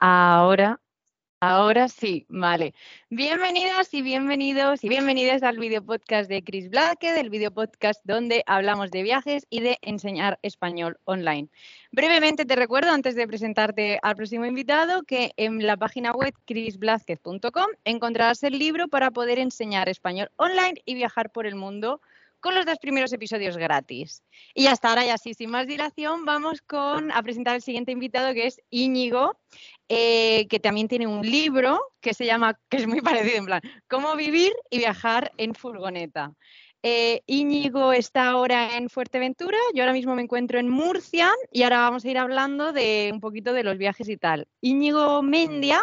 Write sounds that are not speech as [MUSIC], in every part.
Ahora, ahora sí, vale. Bienvenidas y bienvenidos y bienvenidas al video podcast de Chris Blake, del video podcast donde hablamos de viajes y de enseñar español online. Brevemente te recuerdo, antes de presentarte al próximo invitado, que en la página web chrisblázquez.com encontrarás el libro para poder enseñar español online y viajar por el mundo con los dos primeros episodios gratis. Y hasta ahora, ya sí, sin más dilación, vamos a presentar al siguiente invitado que es Íñigo, eh, que también tiene un libro que se llama, que es muy parecido, en plan, Cómo vivir y viajar en furgoneta. Eh, Íñigo está ahora en Fuerteventura, yo ahora mismo me encuentro en Murcia y ahora vamos a ir hablando de un poquito de los viajes y tal. Íñigo Mendia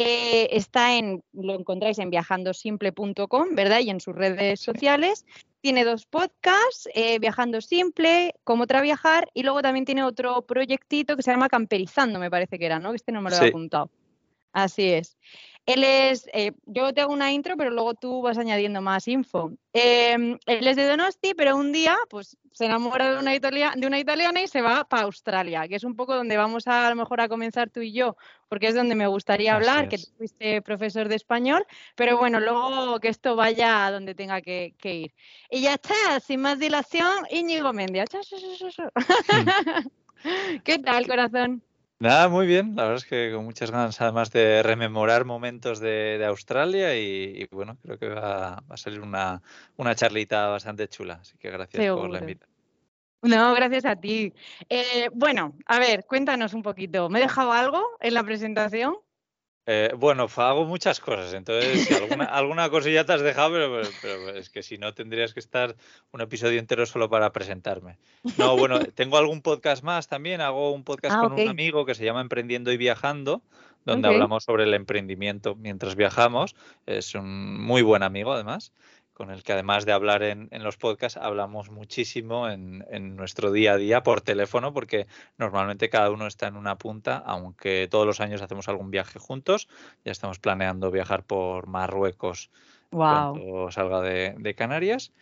eh, está en, lo encontráis en viajandosimple.com, ¿verdad? Y en sus redes sociales. Tiene dos podcasts, eh, Viajando Simple, Cómo Viajar, y luego también tiene otro proyectito que se llama Camperizando, me parece que era, ¿no? Este no me lo he apuntado. Así es. Él es, eh, yo te hago una intro, pero luego tú vas añadiendo más info. Em, él es de Donosti, pero un día pues, se enamora de una, de una italiana y se va para Australia, que es un poco donde vamos a, a, lo mejor a comenzar tú y yo, porque es donde me gustaría hablar, que tú fuiste profesor de español, pero bueno, luego que esto vaya a donde tenga que, ir. Y ya está, sin más dilación, Íñigo Mendia. [LAUGHS] ¿Qué tal, corazón? Nada, muy bien. La verdad es que con muchas ganas, además de rememorar momentos de, Australia y, bueno, creo que va, a salir una, una, charlita bastante chula. Así que gracias por la invitación. No, gracias a ti. Eh, bueno, a ver, cuéntanos un poquito. ¿Me he dejado algo en la presentación? Eh, bueno, hago muchas cosas, entonces alguna, [LAUGHS] alguna, cosilla te has dejado, pero, es que si no tendrías que estar un episodio entero solo para presentarme. No, bueno, [LAUGHS] tengo algún podcast más también, hago un podcast ah, con un amigo que se llama Emprendiendo y Viajando, donde hablamos sobre el emprendimiento mientras viajamos. Es un muy buen amigo además con el que además de hablar en, los podcasts, hablamos muchísimo en, nuestro día a día por teléfono, porque normalmente cada uno está en una punta, aunque todos los años hacemos algún viaje juntos. Ya estamos planeando viajar por Marruecos cuando salga de, Canarias.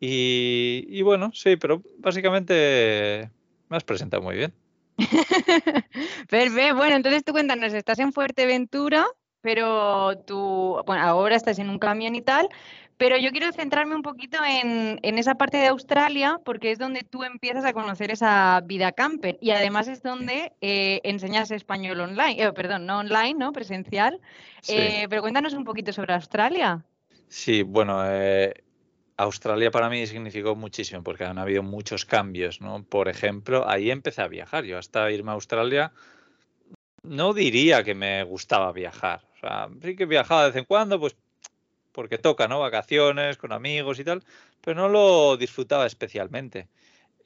Y, bueno, sí, pero básicamente me has presentado muy bien. [LAUGHS] Perfecto. Bueno, entonces tú cuéntanos, estás en Fuerteventura, pero tú, bueno, ahora estás en un camión y tal, pero yo quiero centrarme un poquito en, esa parte de Australia, porque es donde tú empiezas a conocer esa vida camper y además es donde eh, enseñas español online, eh, perdón, no online, ¿no? Presencial. Eh, pero cuéntanos un poquito sobre Australia. Sí, bueno, Australia para mí significó muchísimo porque han habido muchos cambios, ¿no? Por ejemplo, ahí empecé a viajar. Yo hasta irme a Australia no diría que me gustaba viajar. O sea, sí que viajaba de vez en cuando, pues porque toca, ¿no? Vacaciones con amigos y tal, pero no lo disfrutaba especialmente.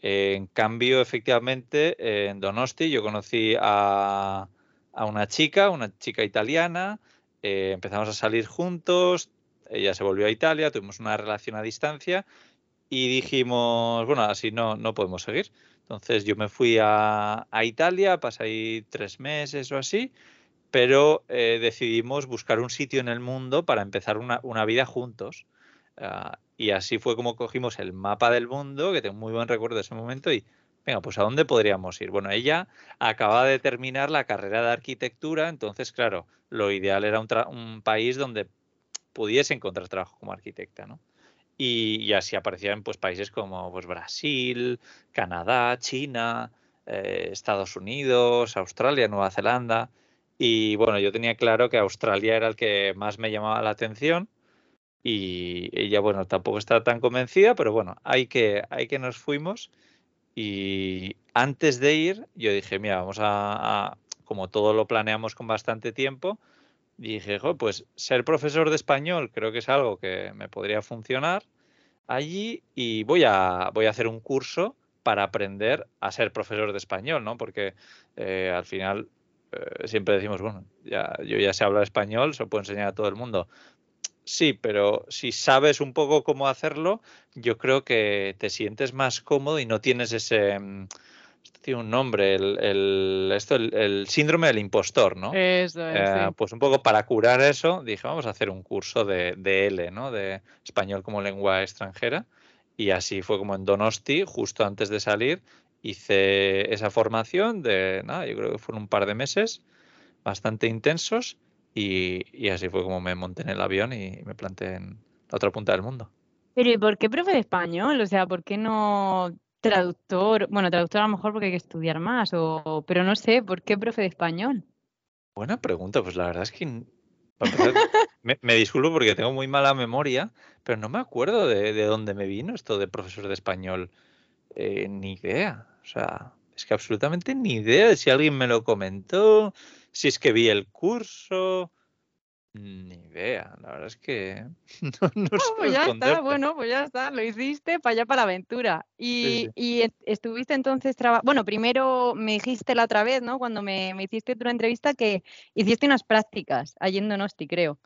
en cambio, efectivamente, en Donosti yo conocí a, una chica, una chica italiana, eh, empezamos a salir juntos, ella se volvió a Italia, tuvimos una relación a distancia y dijimos, bueno, así no, no podemos seguir. Entonces yo me fui a, a Italia, pasé ahí tres meses o así, pero eh, decidimos buscar un sitio en el mundo para empezar una, vida juntos. Ah, y así fue como cogimos el mapa del mundo, que tengo muy buen recuerdo de ese momento, y venga, pues ¿a dónde podríamos ir? Bueno, ella acaba de terminar la carrera de arquitectura, entonces, claro, lo ideal era un, país donde pudiese encontrar trabajo como arquitecta, ¿no? Y, así aparecían pues países como pues, Brasil, Canadá, China, eh, Estados Unidos, Australia, Nueva Zelanda. Y bueno, yo tenía claro que Australia era el que más me llamaba la atención y ella, bueno, tampoco está tan convencida, pero bueno, hay que, hay que nos fuimos y antes de ir yo dije, mira, vamos a, como todo lo planeamos con bastante tiempo, dije, pues ser profesor de español creo que es algo que me podría funcionar allí y voy a, voy a hacer un curso para aprender a ser profesor de español, ¿no? Porque eh, al final eh, siempre decimos, bueno, ya, yo ya sé hablar español, se lo puedo enseñar a todo el mundo. Sí, pero si sabes un poco cómo hacerlo, yo creo que te sientes más cómodo y no tienes ese mm, tiene un nombre, el, esto, el, síndrome del impostor, ¿no? Eso eh, Pues un poco para curar eso, dije, vamos a hacer un curso de, de L, ¿no? De español como lengua extranjera. Y así fue como en Donosti, justo antes de salir, hice esa formación de, nada, yo creo que fueron un par de meses, bastante intensos y, así fue como me monté en el avión y me planté en la otra punta del mundo. Pero ¿y por qué profe de español? O sea, ¿por qué no traductor? Bueno, traductor a lo mejor porque hay que estudiar más, o, pero no sé, ¿por qué profe de español? Buena pregunta, pues la verdad es que [LAUGHS] me, disculpo porque tengo muy mala memoria, pero no me acuerdo de, dónde me vino esto de profesor de español. Eh, ni idea. O sea, es que absolutamente ni idea de si alguien me lo comentó, si es que vi el curso. Ni idea, la verdad es que [LAUGHS] no, no, ah, pues ya está, bueno, pues ya está, lo hiciste para allá para la aventura. Y, estuviste entonces trabajando, bueno, primero me dijiste la otra vez, ¿no? Cuando me, hiciste tu entrevista que hiciste unas prácticas allí en Donosti, creo.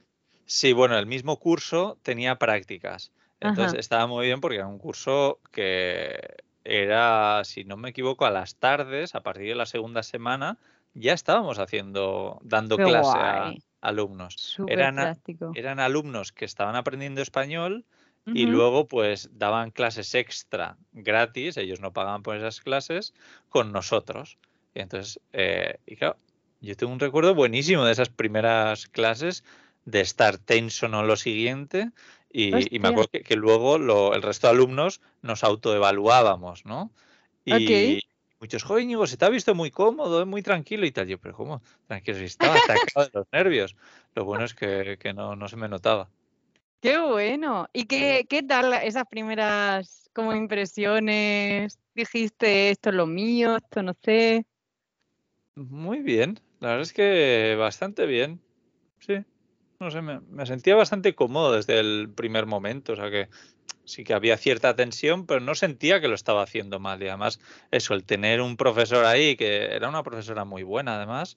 Sí, bueno, el mismo curso tenía prácticas. Entonces estaba muy bien porque era un curso que era, si no me equivoco, a las tardes, a partir de la segunda semana, ya estábamos haciendo, dando clase a alumnos. Eran, eran, alumnos que estaban aprendiendo español y luego pues daban clases extra gratis, ellos no pagaban por esas clases, con nosotros. Y entonces, eh, y claro, yo tengo un recuerdo buenísimo de esas primeras clases de estar tenso en lo siguiente y, me acuerdo que, luego el resto de alumnos nos autoevaluábamos, ¿no? Y, muchos jóvenes, se te ha visto muy cómodo, muy tranquilo y tal. Yo, pero ¿cómo? Tranquilo, si estaba atacado de los nervios. Lo bueno es que, no, no, se me notaba. Qué bueno. ¿Y qué, qué tal esas primeras como impresiones? Dijiste, esto es lo mío, esto no sé. Muy bien. La verdad es que bastante bien. Sí. No sé, me, me sentía bastante cómodo desde el primer momento. O sea que sí que había cierta tensión, pero no sentía que lo estaba haciendo mal. Y además, eso, el tener un profesor ahí, que era una profesora muy buena además,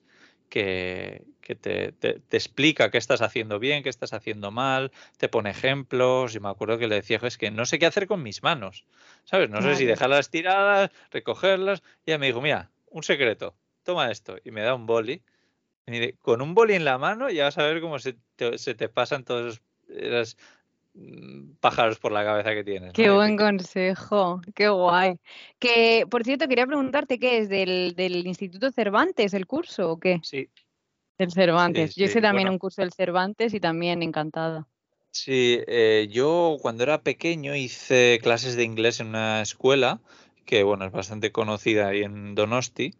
que, te, explica qué estás haciendo bien, qué estás haciendo mal, te pone ejemplos. Y me acuerdo que le decía, es que no sé qué hacer con mis manos, ¿sabes? No sé si dejarlas tiradas, recogerlas. Y ella me dijo, mira, un secreto, toma esto. Y me da un boli. Y con un boli en la mano ya vas a ver cómo se te, se te pasan todos esos Mm, pájaros por la cabeza que tienes. Qué buen consejo, qué guay. Que, por cierto, quería preguntarte qué es del, Instituto Cervantes, el curso o qué? Sí. Del Cervantes. yo hice también un curso del Cervantes y también encantada. Sí, eh, yo cuando era pequeño hice clases de inglés en una escuela que, bueno, es bastante conocida ahí en Donosti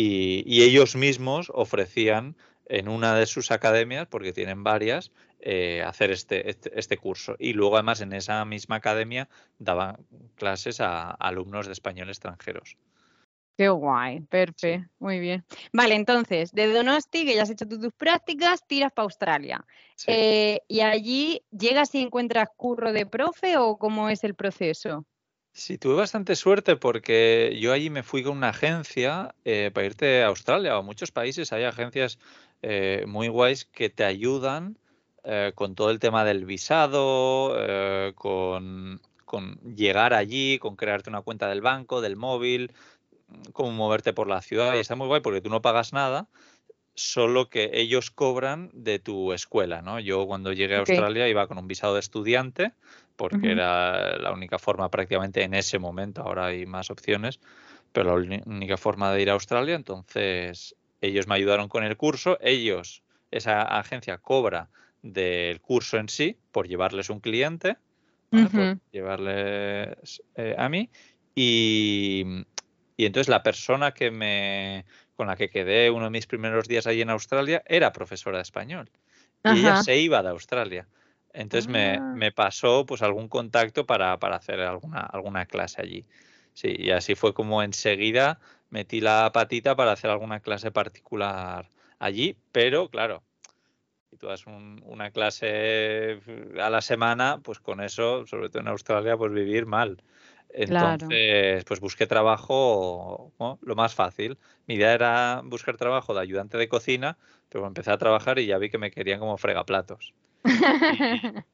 y ellos mismos ofrecían en una de sus academias, porque tienen varias, eh, hacer este, este, este, curso. Y luego además en esa misma academia daban clases a, alumnos de español extranjeros. Qué guay, perfecto, muy bien. Vale, entonces, de Donosti, que ya has hecho tus prácticas, tiras para Australia. Eh, ¿Y allí llegas y encuentras curro de profe o cómo es el proceso? Sí, tuve bastante suerte porque yo allí me fui con una agencia eh, para irte a Australia o a muchos países. Hay agencias muy guays que te ayudan eh, con todo el tema del visado, eh, con, llegar allí, con crearte una cuenta del banco, del móvil, cómo moverte por la ciudad. Y está muy guay porque tú no pagas nada, solo que ellos cobran de tu escuela, ¿no? Yo cuando llegué a Australia iba con un visado de estudiante, porque era la única forma prácticamente en ese momento, ahora hay más opciones, pero la única forma de ir a Australia, entonces ellos me ayudaron con el curso, ellos, esa agencia cobra del curso en sí por llevarles un cliente, por llevarles eh, a mí. Y, entonces la persona que me, con la que quedé uno de mis primeros días allí en Australia era profesora de español. Y ella se iba de Australia. Entonces me, ah. me, pasó pues algún contacto para, para, hacer alguna, alguna clase allí. Sí, y así fue como enseguida metí la patita para hacer alguna clase particular allí, pero claro, y tú das una clase a la semana, pues con eso, sobre todo en Australia, pues vivir mal. Entonces, pues busqué trabajo lo más fácil. Mi idea era buscar trabajo de ayudante de cocina, pero empecé a trabajar y ya vi que me querían como fregaplatos.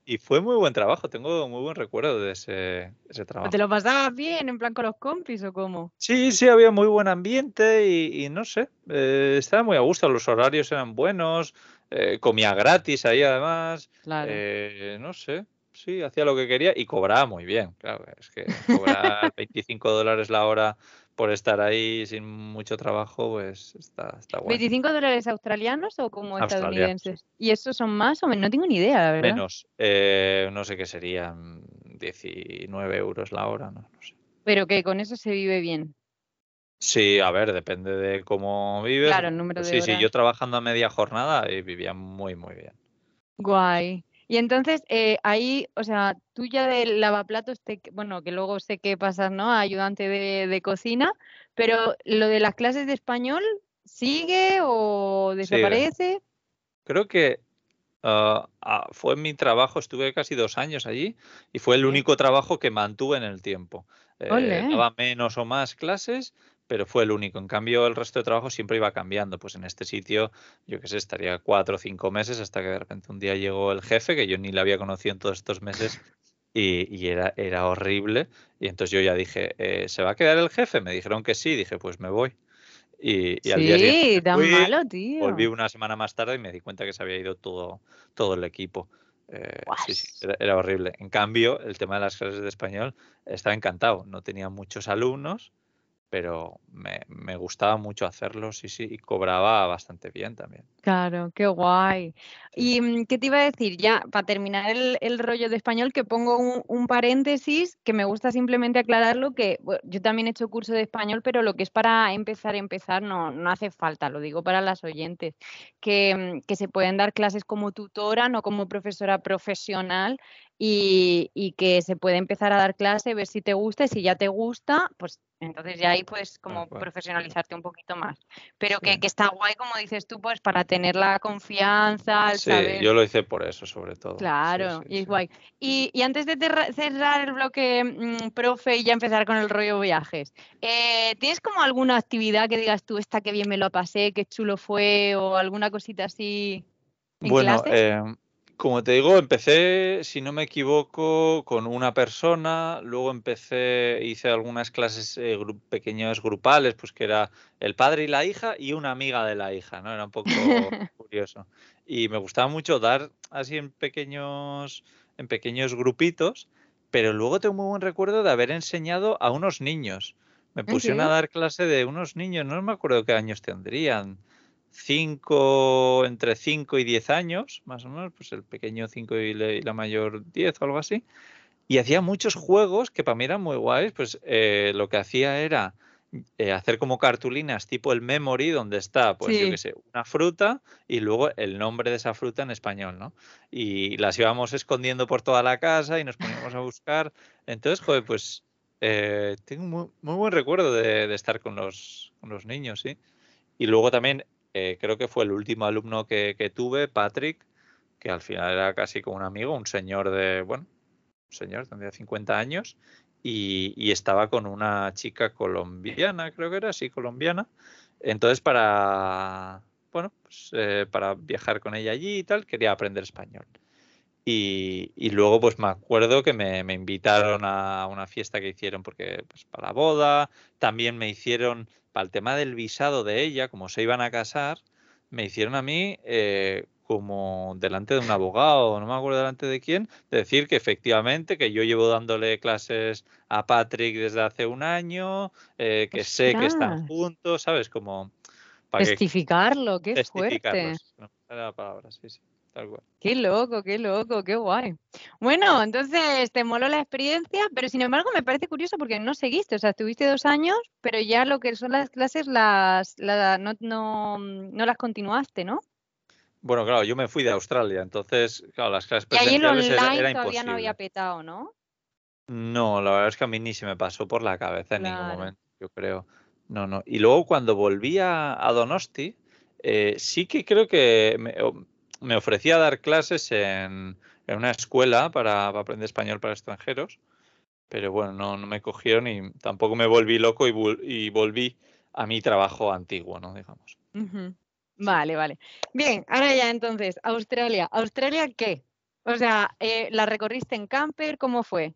Y, [LAUGHS] fue muy buen trabajo, tengo muy buen recuerdo de ese, trabajo. ¿Te lo pasabas bien, en plan con los compis o cómo? Sí, sí, había muy buen ambiente y, no sé, eh, estaba muy a gusto, los horarios eran buenos, eh, comía gratis ahí además. Eh, no sé, sí, hacía lo que quería y cobraba muy bien. Claro, es que cobrar [LAUGHS] 25 dólares la hora por estar ahí sin mucho trabajo, pues está, está guay. ¿25 dólares australianos o como estadounidenses? ¿Y esos son más o menos? No tengo ni idea, la verdad. Menos. Eh, no sé qué serían 19 euros la hora, no, no sé. Pero que con eso se vive bien. Sí, a ver, depende de cómo vives. Claro, el número de Sí, horas. sí, yo trabajando a media jornada y vivía muy, muy bien. Guay. Y entonces, eh, ahí, o sea, tú ya del lavaplatos, te, bueno, que luego sé que pasas, ¿no? A ayudante de, de cocina, pero lo de las clases de español, ¿sigue o desaparece? Creo que ah, fue mi trabajo, estuve casi dos años allí y fue el único trabajo que mantuve en el tiempo. Eh, daba menos o más clases, pero fue el único. En cambio, el resto de trabajo siempre iba cambiando. Pues en este sitio, yo qué sé, estaría cuatro o cinco meses hasta que de repente un día llegó el jefe, que yo ni le había conocido en todos estos meses, y, y era, era horrible. Y entonces yo ya dije, eh, ¿se va a quedar el jefe? Me dijeron que sí, dije, pues me voy. Y, y al día siguiente Sí, tan fui, malo, tío. volví una semana más tarde y me di cuenta que se había ido todo, todo el equipo. Eh, sí, sí, era, era horrible. En cambio, el tema de las clases de español estaba encantado. No tenía muchos alumnos, pero me, me gustaba mucho hacerlo, sí, sí, y cobraba bastante bien también. Claro, qué guay. Y mm, qué te iba a decir, ya para terminar el, el rollo de español, que pongo un, un paréntesis, que me gusta simplemente aclararlo, que bueno, yo también he hecho curso de español, pero lo que es para empezar, empezar, no, no hace falta, lo digo para las oyentes, que, mm, que se pueden dar clases como tutora, no como profesora profesional, y, y que se puede empezar a dar clase, ver si te gusta, y si ya te gusta, pues entonces ya ahí puedes como profesionalizarte un poquito más. Pero que, Sí. que está guay, como dices tú, pues para tener la confianza, el Sí, saber. yo lo hice por eso, sobre todo. Claro, sí, y es guay. Y, y antes de cerrar el bloque, mm, profe, y ya empezar con el rollo viajes, eh, ¿tienes como alguna actividad que digas tú, esta que bien me lo pasé, qué chulo fue, o alguna cosita así en Bueno, eh, como te digo, empecé, si no me equivoco, con una persona, luego empecé, hice algunas clases eh, gru- pequeñas grupales, pues que era el padre y la hija y una amiga de la hija, ¿no? Era un poco [LAUGHS] curioso. Y me gustaba mucho dar así en pequeños, en pequeños grupitos, pero luego tengo muy buen recuerdo de haber enseñado a unos niños. Me ¿En pusieron a dar clase de unos niños, no me acuerdo qué años tendrían. Cinco, entre 5 y 10 años, más o menos, pues el pequeño 5 y, la- mayor 10 o algo así. Y hacía muchos juegos que para mí eran muy guays, pues eh, lo que hacía era eh, hacer como cartulinas tipo el memory, donde está, pues yo qué Sí. sé, una fruta y luego el nombre de esa fruta en español, ¿no? Y las íbamos escondiendo por toda la casa y nos poníamos a buscar. Entonces, joder, pues eh, tengo muy, muy buen recuerdo de, de estar con los, con los niños, sí. Y luego también eh, creo que fue el último alumno que, que tuve, Patrick, que al final era casi como un amigo, un señor de, bueno, un señor, tendría 50 años, y, y estaba con una chica colombiana, creo que era, sí, colombiana. Entonces, para, bueno, pues, eh, para viajar con ella allí y tal, quería aprender español. Y, y luego, pues me acuerdo que me, me invitaron a una fiesta que hicieron porque, pues, para la boda. También me hicieron, para el tema del visado de ella, como se iban a casar, me hicieron a mí eh, como delante de un abogado, no me acuerdo delante de quién, de decir que efectivamente que yo llevo dándole clases a Patrick desde hace un año, eh, que sé que están juntos, ¿sabes? Como para que testificarlo, qué fuerte. testificarlos. No, era la palabra, sí, sí, tal cual. Qué loco, qué loco, qué guay. Bueno, entonces te moló la experiencia, pero sin embargo me parece curioso porque no seguiste, o sea, estuviste dos años, pero ya lo que son las clases las, la- no, no, no las continuaste, ¿no? Bueno, claro, yo me fui de Australia, entonces, claro, las clases Y ahí el presenciales era, online era todavía no había petado, ¿no? No, la verdad es que a mí ni se me pasó por la cabeza en ningún momento, yo creo. No, no. Y luego cuando volví a, a Donosti, eh, sí que creo que me, me ofrecía dar clases en, en una escuela para, para aprender español para extranjeros, pero bueno, no, no me cogieron y tampoco me volví loco y, vol- y volví a mi trabajo antiguo, ¿no? Digamos. Vale, vale. Bien, ahora ya entonces, Australia. ¿Australia qué? O sea, eh, ¿la recorriste en camper? ¿Cómo fue?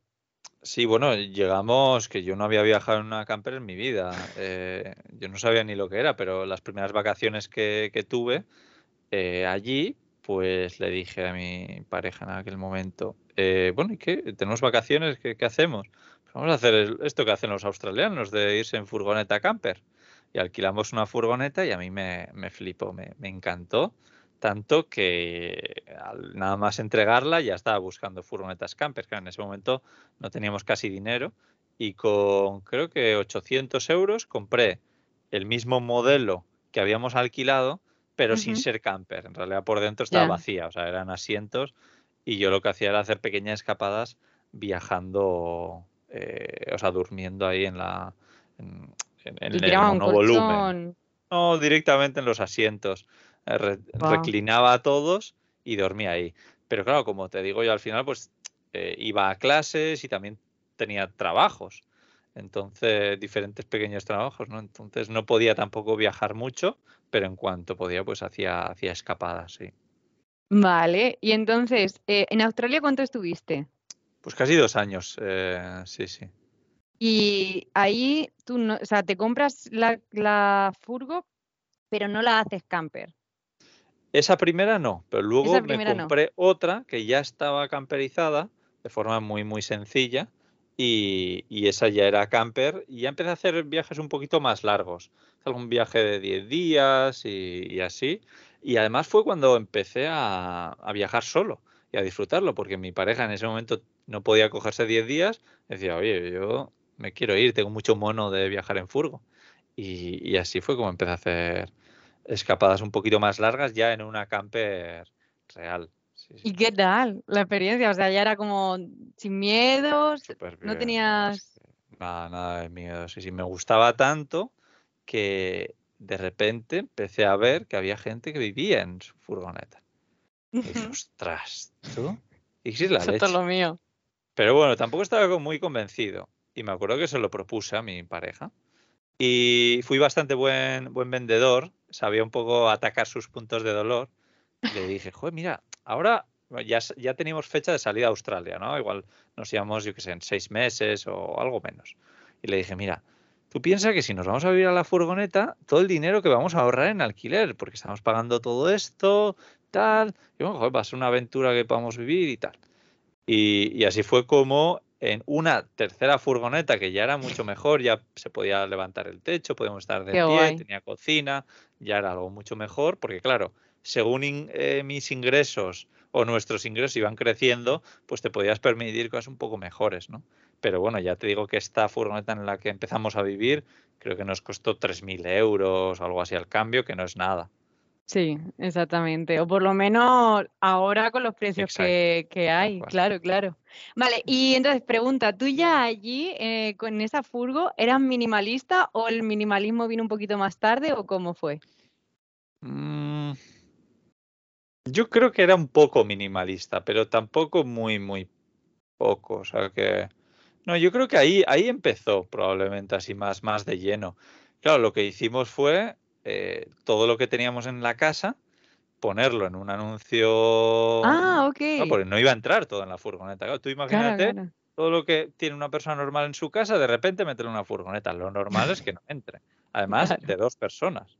Sí, bueno, llegamos, que yo no había viajado en una camper en mi vida. eh, yo no sabía ni lo que era, pero las primeras vacaciones que, que tuve eh, allí, pues le dije a mi pareja en aquel momento, eh, bueno, ¿y qué? ¿Tenemos vacaciones? ¿Qué, hacemos? Pues vamos a hacer esto que hacen los australianos, de irse en furgoneta camper. Y alquilamos una furgoneta y a mí me, me flipó, me, me encantó tanto que al nada más entregarla ya estaba buscando furgonetas camper, que en ese momento no teníamos casi dinero y con creo que 800 euros compré el mismo modelo que habíamos alquilado, pero sin ser camper. En realidad por dentro estaba vacía, o sea, eran asientos y yo lo que hacía era hacer pequeñas escapadas viajando, eh, o sea, durmiendo ahí en la en, el monovolumen. No, directamente en los asientos. Eh, reclinaba a todos y dormía ahí. Pero claro, como te digo yo al final, pues eh, iba a clases y también tenía trabajos. Entonces, diferentes pequeños trabajos, ¿no? Entonces no podía tampoco viajar mucho, pero en cuanto podía, pues hacía, hacía escapadas, sí. Vale, y entonces, eh, ¿en Australia cuánto estuviste? Pues casi dos años, sí, sí. Y ahí tú, no, o sea, te compras la, la furgo, pero no la haces camper. Esa primera no, pero luego me compré otra que ya estaba camperizada de forma muy, muy sencilla y, esa ya era camper y ya empecé a hacer viajes un poquito más largos. Algún viaje de 10 días y, así. Y además fue cuando empecé a, viajar solo y a disfrutarlo, porque mi pareja en ese momento no podía cogerse 10 días. Decía, oye, yo me quiero ir, tengo mucho mono de viajar en furgo. y así fue como empecé a hacer escapadas un poquito más largas ya en una camper real. ¿Y qué tal la experiencia? O sea, ya era como sin miedos, no tenías... Nada, nada de miedo. Sí, sí, me gustaba tanto que de repente empecé a ver que había gente que vivía en su furgoneta. Y dije, ostras, ¿tú? Y sí, la Eso es lo mío. Pero bueno, tampoco estaba muy convencido. Y me acuerdo que se lo propuse a mi pareja. Y fui bastante buen, buen vendedor, sabía un poco atacar sus puntos de dolor. Le dije, joder, mira, ahora ya, ya teníamos fecha de salida a Australia, ¿no? Igual nos íbamos, yo qué sé, en seis meses o algo menos. Y le dije, mira, tú piensas que si nos vamos a vivir a la furgoneta, todo el dinero que vamos a ahorrar en alquiler, porque estamos pagando todo esto, tal, y bueno, joder, va a ser una aventura que podamos vivir y tal. Y, y así fue como en una tercera furgoneta que ya era mucho mejor, ya se podía levantar el techo, podíamos estar de pie, tenía cocina, ya era algo mucho mejor, porque claro, según eh, mis ingresos o nuestros ingresos iban creciendo, pues te podías permitir cosas un poco mejores, ¿no? Pero bueno, ya te digo que esta furgoneta en la que empezamos a vivir, creo que nos costó 3.000 euros o algo así al cambio, que no es nada. Sí, exactamente. O por lo menos ahora con los precios que, hay. Claro, claro. Vale, y entonces pregunta, ¿tú ya allí eh, con esa furgo eras minimalista o el minimalismo vino un poquito más tarde o cómo fue? Mm, yo creo que era un poco minimalista, pero tampoco muy, muy poco. O sea que. No, yo creo que ahí, ahí empezó probablemente así más, más de lleno. Claro, lo que hicimos fue eh, todo lo que teníamos en la casa, ponerlo en un anuncio. Ah, ok. No, porque no iba a entrar todo en la furgoneta. tú imagínate todo lo que tiene una persona normal en su casa, de repente meterlo en una furgoneta. Lo normal es que no entre. Además, [LAUGHS] de dos personas.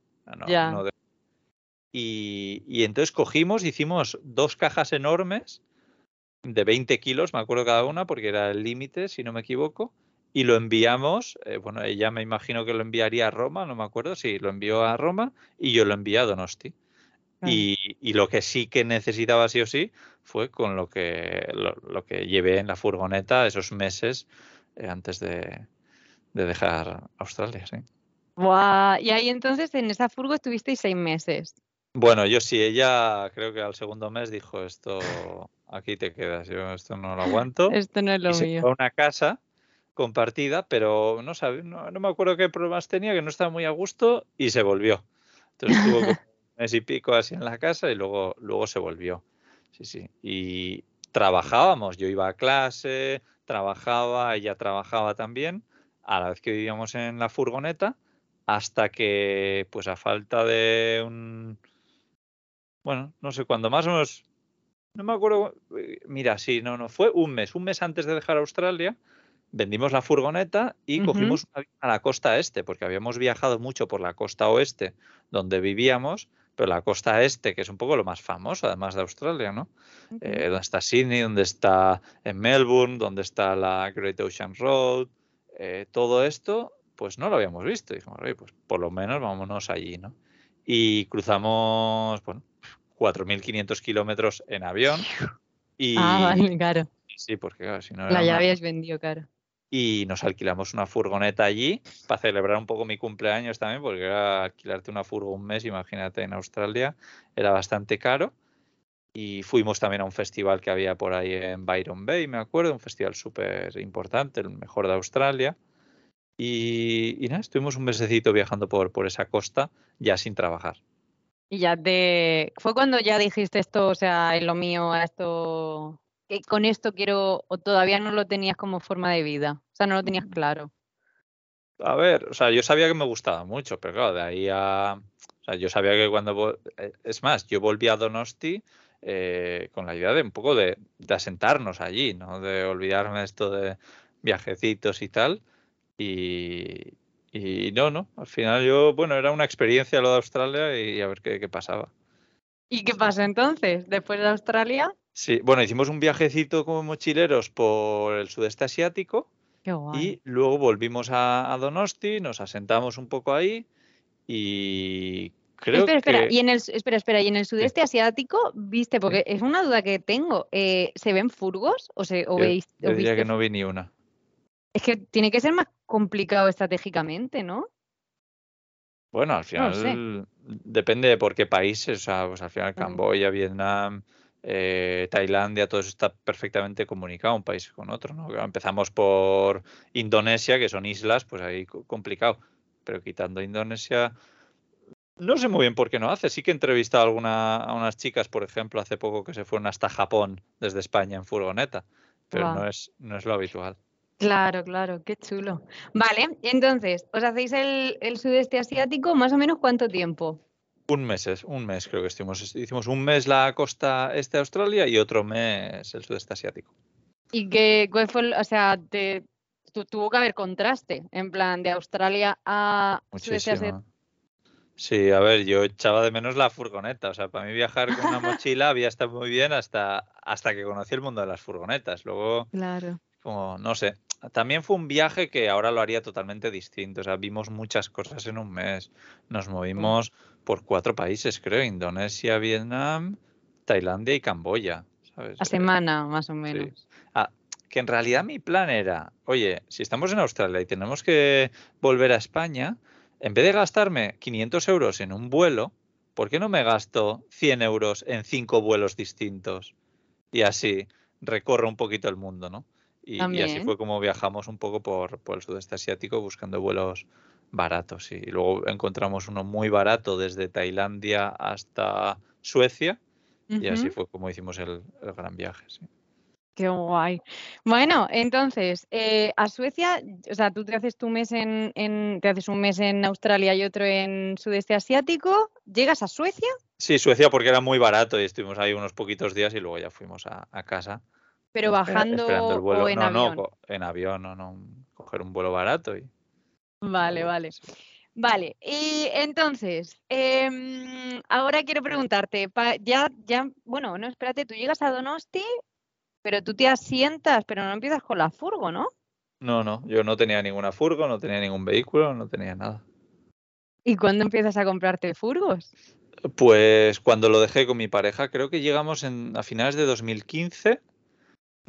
Y, y, entonces cogimos, hicimos dos cajas enormes de 20 kilos, me acuerdo cada una, porque era el límite, si no me equivoco y lo enviamos, eh, bueno, ella me imagino que lo enviaría a Roma, no me acuerdo si lo envió a Roma y yo lo envié a Donosti. Y, y, lo que sí que necesitaba sí o sí fue con lo que, lo, que llevé en la furgoneta esos meses eh, antes de, de, dejar Australia, sí. Y ahí entonces en esa furgo estuvisteis seis meses. Bueno, yo sí, ella creo que al segundo mes dijo esto, aquí te quedas, yo esto no lo aguanto. esto no es lo mío. Se fue a una casa compartida, pero no, sabe, no, me acuerdo qué problemas tenía, que no estaba muy a gusto y se volvió. Entonces estuvo un mes y pico así en la casa y luego, luego se volvió. Sí, sí. Y trabajábamos, yo iba a clase, trabajaba, ella trabajaba también, a la vez que vivíamos en la furgoneta, hasta que, pues a falta de un, bueno, no sé cuándo, más o menos, no me acuerdo, eh, mira, sí, no, no, fue un mes, un mes antes de dejar Australia, vendimos la furgoneta y cogimos a la costa este, porque habíamos viajado mucho por la costa oeste donde vivíamos, pero la costa este, que es un poco lo más famoso, además de Australia, ¿no? Eh, donde está Sydney, donde está en Melbourne, donde está la Great Ocean Road, eh, todo esto, pues no lo habíamos visto. dijimos, oye, pues por lo menos vámonos allí, ¿no? Y cruzamos, bueno, 4.500 kilómetros en avión. Y, [LAUGHS] ah, vale, claro. Sí, porque claro, si no... La ya habías vendido, claro y nos alquilamos una furgoneta allí para celebrar un poco mi cumpleaños también, porque era alquilarte una furgo un mes, imagínate, en Australia, era bastante caro. Y fuimos también a un festival que había por ahí en Byron Bay, me acuerdo, un festival súper importante, el mejor de Australia. Y, y, nada, estuvimos un mesecito viajando por, por esa costa ya sin trabajar. Y ya te... ¿Fue cuando ya dijiste esto, o sea, es lo mío, esto que con esto quiero, o todavía no lo tenías como forma de vida? O sea, no lo tenías mm. claro. A ver, o sea, yo sabía que me gustaba mucho, pero claro, de ahí a... O sea, yo sabía que cuando... Eh, es más, yo volví a Donosti eh, con la idea de un poco de, asentarnos allí, ¿no? De olvidarme esto de viajecitos y tal. Y, y no, no, al final yo, bueno, era una experiencia lo de Australia y a ver qué, qué pasaba. ¿Y qué pasa entonces? Después de Australia. Sí, bueno, hicimos un viajecito como mochileros por el sudeste asiático. Y luego volvimos a, Donosti, nos asentamos un poco ahí y creo espera, espera, y en el, espera, espera, y en el sudeste asiático, viste, porque es una duda que tengo, eh, ¿se ven furgos o, se, o veis? Yo diría que no vi ni una. Es que tiene que ser más complicado estratégicamente, ¿no? Bueno, al final depende de por qué países, o sea, pues al final Camboya, Vietnam, eh, Tailandia, todo eso está perfectamente comunicado un país con otro. ¿no? Empezamos por Indonesia, que son islas, pues ahí complicado. Pero quitando Indonesia, no sé muy bien por qué no hace. Sí que he entrevistado a, alguna, a unas chicas, por ejemplo, hace poco que se fueron hasta Japón desde España en furgoneta, pero no, es, no es lo habitual. Claro, claro, qué chulo. Vale, entonces, ¿os hacéis el, el sudeste asiático más o menos cuánto tiempo? Un mes, un mes creo que estuvimos. Hicimos un mes la costa este de Australia y otro mes el sudeste asiático. ¿Y qué fue, o sea, te, tuvo que haber contraste, en plan, de Australia a sudeste asiático? Sí, a ver, yo echaba de menos la furgoneta. O sea, para mí viajar con una mochila había estado muy bien hasta, hasta que conocí el mundo de las furgonetas. Luego, claro. Como, no sé. También fue un viaje que ahora lo haría totalmente distinto. O sea, vimos muchas cosas en un mes. Nos movimos por cuatro países, creo, Indonesia, Vietnam, Tailandia y Camboya. ¿sabes? A semana, más o menos. Ah, que en realidad mi plan era, oye, si estamos en Australia y tenemos que volver a España, en vez de gastarme 500 euros en un vuelo, ¿por qué no me gasto 100 euros en cinco vuelos distintos? Y así recorro un poquito el mundo, ¿no? Y, así fue como viajamos un poco por, por el sudeste asiático buscando vuelos baratos. Y luego encontramos uno muy barato desde Tailandia hasta Suecia. Y así fue como hicimos el, gran viaje. Qué guay. Bueno, entonces, eh, a Suecia, o sea, tú te haces tu mes en, te haces un mes en Australia y otro en sudeste asiático, ¿llegas a Suecia? Sí, Suecia porque era muy barato y estuvimos ahí unos poquitos días y luego ya fuimos a, casa. Pero bajando o en avión. No, en avión, no, no, coger un vuelo barato y Vale, vale. Vale, y entonces, em, ahora quiero preguntarte, ya, ya, bueno, no, espérate, tú llegas a Donosti, pero tú te asientas, pero no empiezas con la furgo, ¿no? No, no, yo no tenía ninguna furgo, no tenía ningún vehículo, no tenía nada. ¿Y cuándo empiezas a comprarte furgos? Pues cuando lo dejé con mi pareja, creo que llegamos en, a finales de 2015,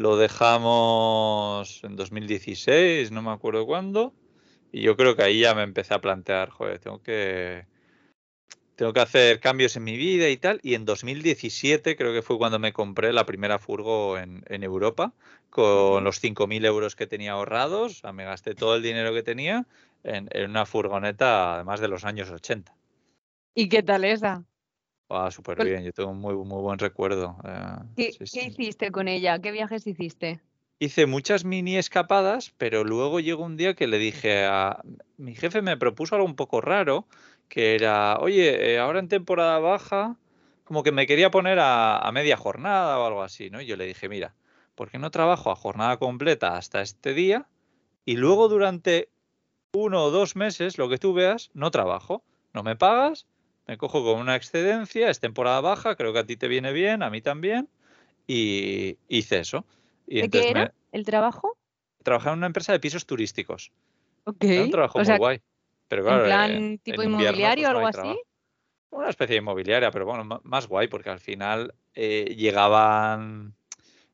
lo dejamos en 2016, no me acuerdo cuándo, y yo creo que ahí ya me empecé a plantear, joder, tengo que, tengo que hacer cambios en mi vida y tal. Y en 2017 creo que fue cuando me compré la primera furgo en, Europa, con los 5.000 euros que tenía ahorrados. O sea, me gasté todo el dinero que tenía en, una furgoneta, además de los años 80. ¿Y qué tal esa? Ah, súper bien, yo tengo un muy, muy buen recuerdo. Eh, ¿Qué, ¿Qué hiciste con ella? ¿Qué viajes hiciste? hice muchas mini escapadas, pero luego llegó un día que le dije a mi jefe me propuso algo un poco raro, que era, oye, eh, ahora en temporada baja, como que me quería poner a, media jornada o algo así, ¿no? Y yo le dije, mira, ¿por qué no trabajo a jornada completa hasta este día? Y luego durante uno o dos meses, lo que tú veas, no trabajo, no me pagas, me cojo con una excedencia, es temporada baja, creo que a ti te viene bien, a mí también, y hice eso. Y ¿De qué era el trabajo? Trabajaba en una empresa de pisos turísticos. Ok. Era un trabajo muy guay. Pero claro, ¿En plan tipo inmobiliario o algo así? Una especie de inmobiliaria, pero bueno, más guay, porque al final eh, llegaban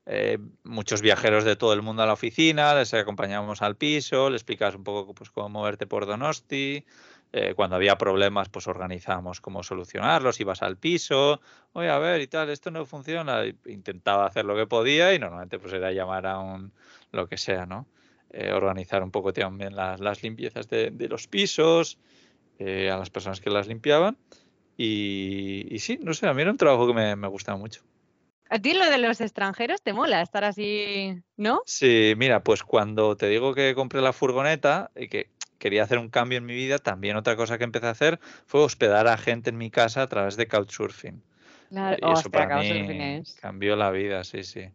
eh, muchos viajeros de todo el mundo a la oficina, les acompañábamos al piso, les explicabas un poco pues, cómo moverte por Donosti, eh, cuando había problemas, pues organizábamos cómo solucionarlos, ibas al piso, oye, a ver, y tal, esto no funciona, intentaba hacer lo que podía y normalmente pues era llamar a un, lo que sea, ¿no? Eh, organizar un poco también las, las limpiezas de, los pisos, eh, a las personas que las limpiaban. Y, sí, no sé, a mí era un trabajo que me, me gustaba mucho. ¿A ti lo de los extranjeros te mola estar así, no? Sí, mira, pues cuando te digo que compré la furgoneta y que quería hacer un cambio en mi vida, también otra cosa que empecé a hacer fue hospedar a gente en mi casa a través de Couchsurfing. Claro, y eso para mí cambió la vida, sí, sí.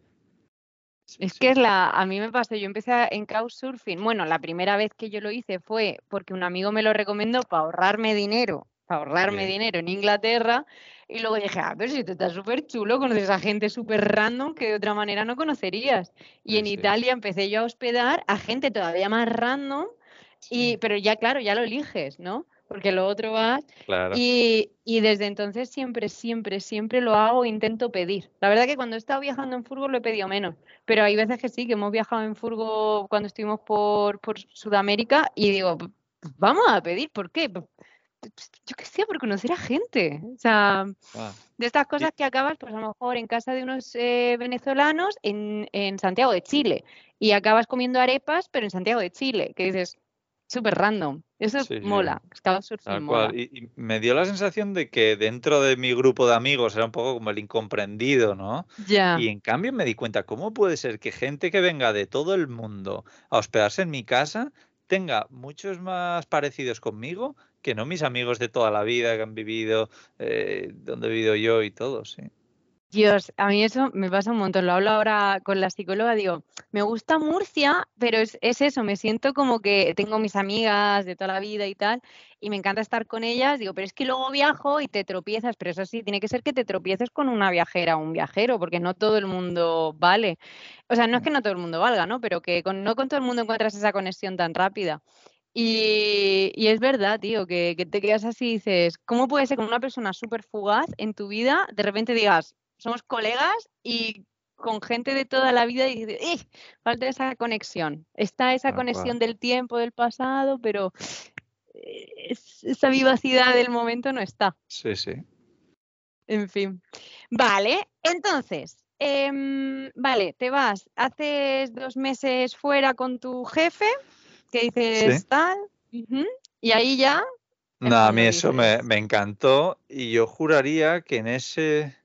es que es la, a mí me pasó, yo empecé en Couchsurfing, bueno, la primera vez que yo lo hice fue porque un amigo me lo recomendó para ahorrarme dinero, para ahorrarme dinero en Inglaterra, y luego dije, ah, pero si esto está súper chulo, conoces a gente súper random que de otra manera no conocerías. Y en Italia empecé yo a hospedar a gente todavía más random y, pero ya, claro, ya lo eliges, ¿no? Porque lo otro vas. Y, y, desde entonces siempre, siempre, siempre lo hago, intento pedir. La verdad que cuando he estado viajando en furgo lo he pedido menos. Pero hay veces que sí, que hemos viajado en furgo cuando estuvimos por, por Sudamérica y digo, vamos a pedir, ¿por qué? Yo qué sé, por conocer a gente. O sea, de estas cosas que acabas, pues a lo mejor en casa de unos eh, venezolanos en, en Santiago de Chile y acabas comiendo arepas, pero en Santiago de Chile, que dices, súper random. Eso mola. Y, me dio la sensación de que dentro de mi grupo de amigos era un poco como el incomprendido, ¿no? Ya. Y en cambio me di cuenta, ¿cómo puede ser que gente que venga de todo el mundo a hospedarse en mi casa tenga muchos más parecidos conmigo que no mis amigos de toda la vida que han vivido eh, donde he vivido yo y todo, sí. Dios, a mí eso me pasa un montón. Lo hablo ahora con la psicóloga, digo, me gusta Murcia, pero es, eso, me siento como que tengo mis amigas de toda la vida y tal, y me encanta estar con ellas, digo, pero es que luego viajo y te tropiezas, pero eso sí, tiene que ser que te tropieces con una viajera o un viajero, porque no todo el mundo vale. O sea, no es que no todo el mundo valga, ¿no? Pero que no con todo el mundo encuentras esa conexión tan rápida. Y, es verdad, tío, que, que, te quedas así y dices, ¿cómo puede ser con una persona súper fugaz en tu vida, de repente digas, somos colegas y con gente de toda la vida y ¡eh! falta esa conexión. Está esa conexión del tiempo, del pasado, pero eh, esa vivacidad del momento no está. Sí, sí. En fin. Vale, entonces, em, vale, te vas, haces dos meses fuera con tu jefe, que dices tal, y ahí ya... No, a mí eso me, me encantó y yo juraría que en ese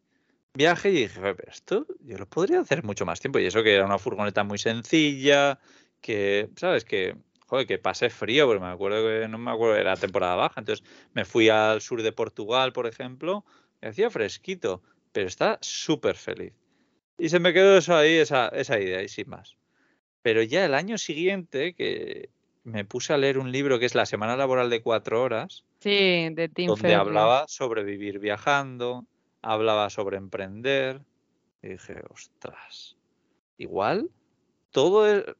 viaje y dije, pero esto yo lo podría hacer mucho más tiempo. Y eso que era una furgoneta muy sencilla, que, ¿sabes? Que, joder, que pasé frío, porque me acuerdo que no me acuerdo, era temporada baja. Entonces me fui al sur de Portugal, por ejemplo, y hacía fresquito, pero está súper feliz. Y se me quedó eso ahí, esa, esa idea, y sin más. Pero ya el año siguiente, que me puse a leer un libro que es La Semana Laboral de Cuatro Horas, sí, de Tim donde hablaba sobre vivir viajando, hablaba sobre emprender. Y dije, ostras, igual todo, e,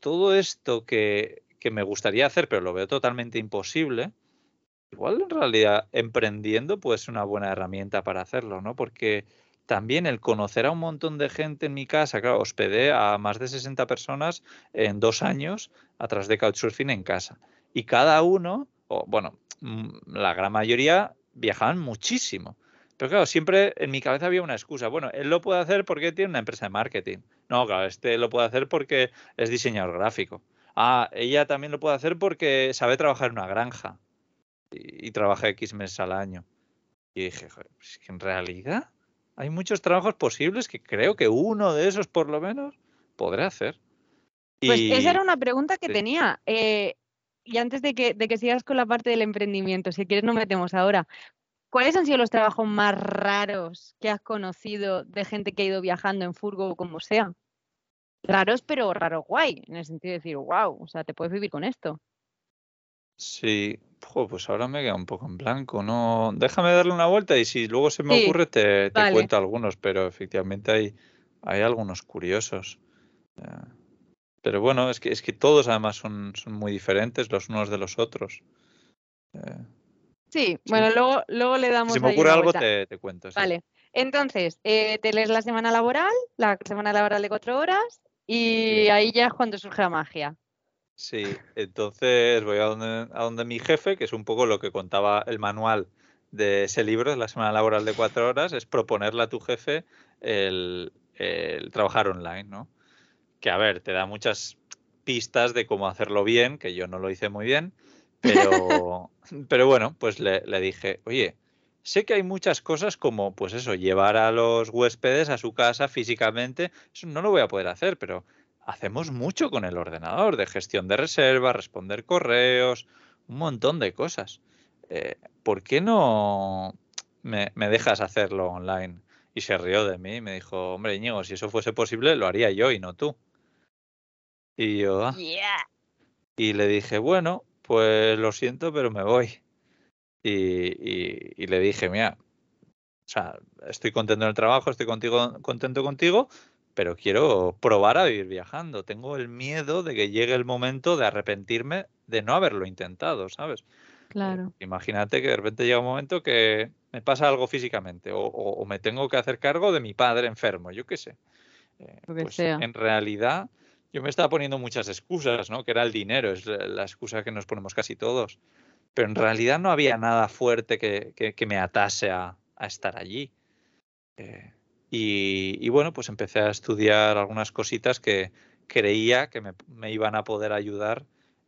todo esto que, que me gustaría hacer, pero lo veo totalmente imposible, igual en realidad emprendiendo pues una buena herramienta para hacerlo, ¿no? Porque también el conocer a un montón de gente en mi casa, claro, hospedé a más de 60 personas en dos años a través de Couchsurfing en casa. Y cada uno, o bueno, mm, la gran mayoría viajaban muchísimo. Pero claro, siempre en mi cabeza había una excusa. Bueno, él lo puede hacer porque tiene una empresa de marketing. No, claro, este lo puede hacer porque es diseñador gráfico. Ah, ella también lo puede hacer porque sabe trabajar en una granja y, trabaja X meses al año. Y dije, joder, pues en realidad hay muchos trabajos posibles que creo que uno de esos por lo menos podré hacer. Pues esa era una pregunta que tenía. Eh, y antes de que, de que sigas con la parte del emprendimiento, si quieres nos metemos ahora. ¿Cuáles han sido los trabajos más raros que has conocido de gente que ha ido viajando en furgo o como sea? Raros, pero raro guay, en el sentido de decir, wow, o sea, te puedes vivir con esto. Sí, pues ahora me queda un poco en blanco. No, déjame darle una vuelta y si luego se me ocurre te, cuento algunos, pero efectivamente hay, hay algunos curiosos. Pero bueno, es que, es que todos además son, son muy diferentes los unos de los otros. Eh, sí, bueno, luego, luego le damos. Si me ocurre algo, te, cuento. Vale. Entonces, eh, te lees la semana laboral, la semana laboral de cuatro horas, y ahí ya es cuando surge la magia. Sí, entonces voy a donde, a donde mi jefe, que es un poco lo que contaba el manual de ese libro, de la semana laboral de cuatro horas, es proponerle a tu jefe el, el trabajar online, ¿no? que a ver, te da muchas pistas de cómo hacerlo bien, que yo no lo hice muy bien, pero, [LAUGHS] pero bueno, pues le, dije, oye, sé que hay muchas cosas como, pues eso, llevar a los huéspedes a su casa físicamente, eso no lo voy a poder hacer, pero hacemos mucho con el ordenador, de gestión de reservas, responder correos, un montón de cosas. Eh, ¿Por qué no me, me, dejas hacerlo online? Y se rió de mí y me dijo, hombre, Íñigo, si eso fuese posible, lo haría yo y no tú. Y yo, ah". Y le dije, bueno, pues lo siento, pero me voy. Y, le dije, mira, o sea, estoy contento en el trabajo, estoy contigo, contento contigo, pero quiero probar a vivir viajando. Tengo el miedo de que llegue el momento de arrepentirme de no haberlo intentado, ¿sabes? Claro. imagínate que de repente llega un momento que me pasa algo físicamente o, me tengo que hacer cargo de mi padre enfermo, yo qué sé. Eh, Lo que pues sea. En realidad, yo me estaba poniendo muchas excusas, ¿no? Que era el dinero, es la excusa que nos ponemos casi todos. Pero en realidad no había nada fuerte que, que, me atase a, a, estar allí. Eh, y, y, bueno, pues empecé a estudiar algunas cositas que creía que me, me iban a poder ayudar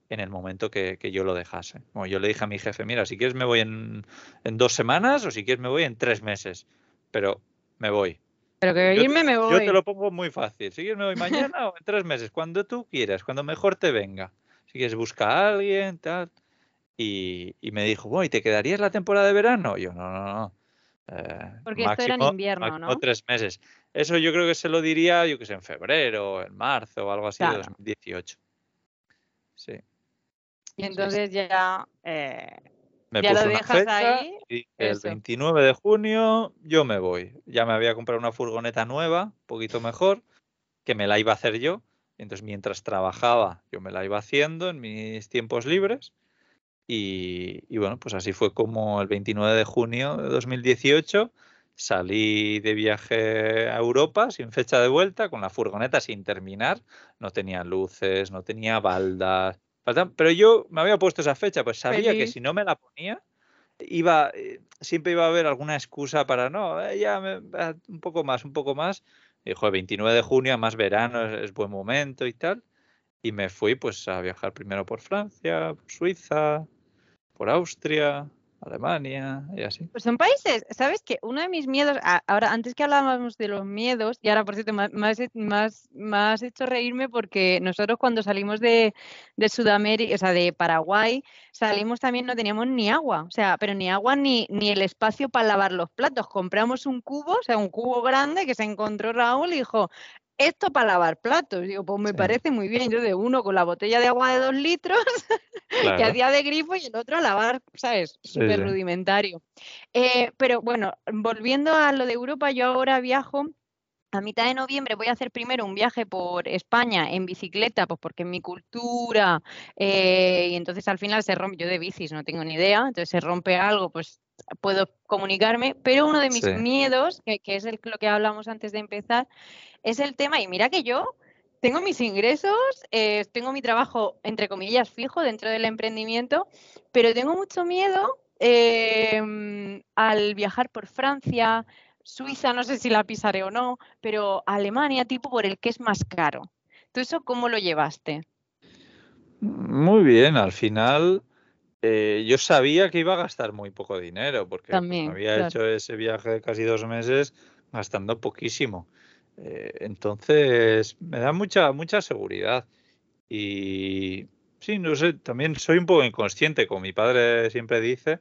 en el momento que, que, yo lo dejase. Como yo le dije a mi jefe, mira, si quieres me voy en, en dos semanas o si quieres me voy en tres meses, pero me voy. Pero que irme me voy. Yo te lo pongo muy fácil. Si quieres me voy mañana o en tres meses, cuando tú quieras, cuando mejor te venga. Si quieres buscar a alguien, tal. Y, me dijo, ¿y te quedarías la temporada de verano? yo, no, no, no. Eh, Porque esto era en invierno, ¿no? tres meses. Eso yo creo que se lo diría, yo que sé, en febrero, en marzo o algo así de 2018. Sí. Y entonces ya eh, me ya lo dejas ahí. Y el 29 de junio yo me voy. Ya me había comprado una furgoneta nueva, un poquito mejor, que me la iba a hacer yo. Entonces, mientras trabajaba, yo me la iba haciendo en mis tiempos libres. Y, y, bueno, pues así fue como el 29 de junio de 2018 salí de viaje a Europa sin fecha de vuelta, con la furgoneta sin terminar. No tenía luces, no tenía baldas, pero yo me había puesto esa fecha, pues sabía que si no me la ponía, iba, eh, siempre iba a haber alguna excusa para no, eh, ya ah, un poco más, un poco más. Dijo, el 29 de junio, más verano, es, buen momento y tal. Y me fui pues a viajar primero por Francia, por Suiza, por Austria, Alemania y así. Pues son países, ¿sabes qué? Uno de mis miedos, ahora antes que hablábamos de los miedos, y ahora por cierto más, más, más hecho reírme porque nosotros cuando salimos de, de, Sudamérica, o sea, de Paraguay, salimos también, no teníamos ni agua, o sea, pero ni agua ni, ni el espacio para lavar los platos. Compramos un cubo, o sea, un cubo grande que se encontró Raúl y dijo, esto para lavar platos. Digo, pues me parece muy bien. Yo de uno con la botella de agua de dos litros, [LAUGHS] que hacía de grifo, y el otro a lavar, ¿sabes? Súper rudimentario. Eh, pero bueno, volviendo a lo de Europa, yo ahora viajo. A mitad de noviembre voy a hacer primero un viaje por España en bicicleta, pues porque es mi cultura, eh, y entonces al final se rompe, yo de bicis no tengo ni idea, entonces se rompe algo, pues puedo comunicarme, pero uno de mis miedos, que, es el, lo que hablamos antes de empezar, es el tema, y mira que yo tengo mis ingresos, eh, tengo mi trabajo, entre comillas, fijo dentro del emprendimiento, pero tengo mucho miedo em, al viajar por Francia, Suiza, no sé si la pisaré o no, pero Alemania, tipo por el que es más caro. ¿Tú eso cómo lo llevaste? Muy bien, al final eh, yo sabía que iba a gastar muy poco dinero, porque pues, había hecho ese viaje de casi dos meses gastando poquísimo. Eh, entonces, me da mucha, mucha seguridad. Y sí, no sé, también soy un poco inconsciente, como mi padre siempre dice,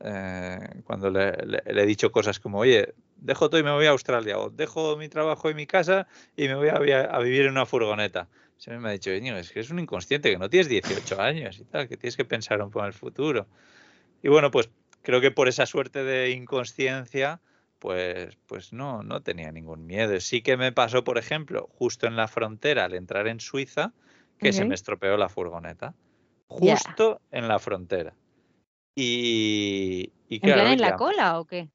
eh, cuando le, he dicho cosas como, oye, dejo todo y me voy a Australia, o dejo mi trabajo y mi casa y me voy a, a vivir en una furgoneta. Siempre me ha dicho, es que es un inconsciente, que no tienes 18 años y tal, que tienes que pensar un poco en el futuro. Y bueno, pues creo que por esa suerte de inconsciencia, pues, pues no, no tenía ningún miedo. Sí que me pasó, por ejemplo, justo en la frontera al entrar en Suiza, que se me estropeó la furgoneta. Justo en la frontera. Y, y claro, ¿En, la cola o qué?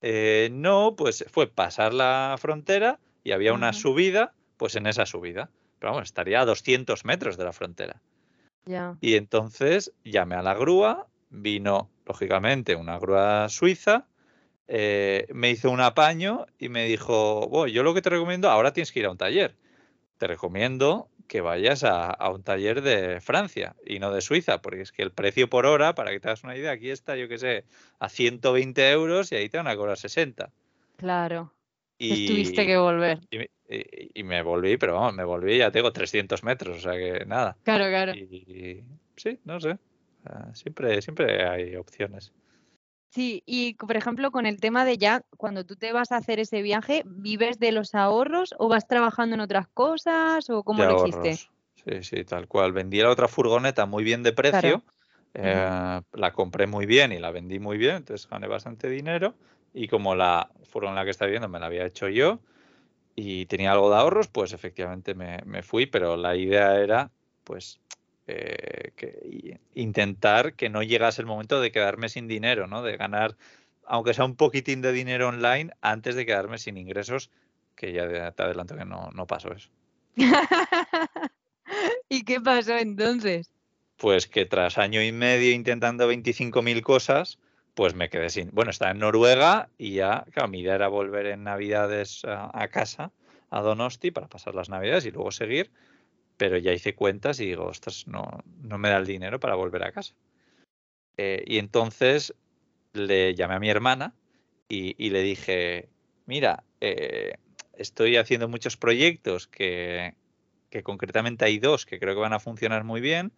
Eh, no, pues fue pasar la frontera y había una subida, pues en esa subida. Pero vamos, estaría a 200 metros de la frontera. Y entonces llamé a la grúa, vino, lógicamente, una grúa suiza, eh, me hizo un apaño y me dijo, yo lo que te recomiendo, ahora tienes que ir a un taller. Te recomiendo que vayas a, un taller de Francia y no de Suiza, porque es que el precio por hora, para que te hagas una idea, aquí está, yo qué sé, a 120 euros y ahí te van a cobrar 60. Claro. Y, tuviste que volver. Y, me volví, pero vamos, me volví, ya tengo 300 metros, o sea que nada. Claro, claro. Y, sí, no sé. Siempre, siempre hay opciones. Sí, y por ejemplo, con el tema de ya, cuando tú te vas a hacer ese viaje, ¿vives de los ahorros o vas trabajando en otras cosas o cómo lo hiciste? Sí, sí, tal cual. Vendí la otra furgoneta muy bien de precio, eh, la compré muy bien y la vendí muy bien, entonces gané bastante dinero. Y como la furgoneta que está viendo me la había hecho yo y tenía algo de ahorros, pues efectivamente me, me fui, pero la idea era, pues, eh, que intentar que no llegase el momento de quedarme sin dinero, ¿no? De ganar, aunque sea un poquitín de dinero online, antes de quedarme sin ingresos, que ya te adelanto que no, no pasó eso. [LAUGHS] ¿Y qué pasó entonces? Pues que tras año y medio intentando 25.000 cosas, pues me quedé sin. Bueno, estaba en Noruega y ya, claro, mi idea era volver en Navidades a, a casa, a Donosti, para pasar las Navidades y luego seguir pero ya hice cuentas y digo, ostras, no, no me da el dinero para volver a casa. Eh, y entonces le llamé a mi hermana y, le dije, mira, eh, estoy haciendo muchos proyectos que, que, concretamente hay dos que creo que van a funcionar muy bien,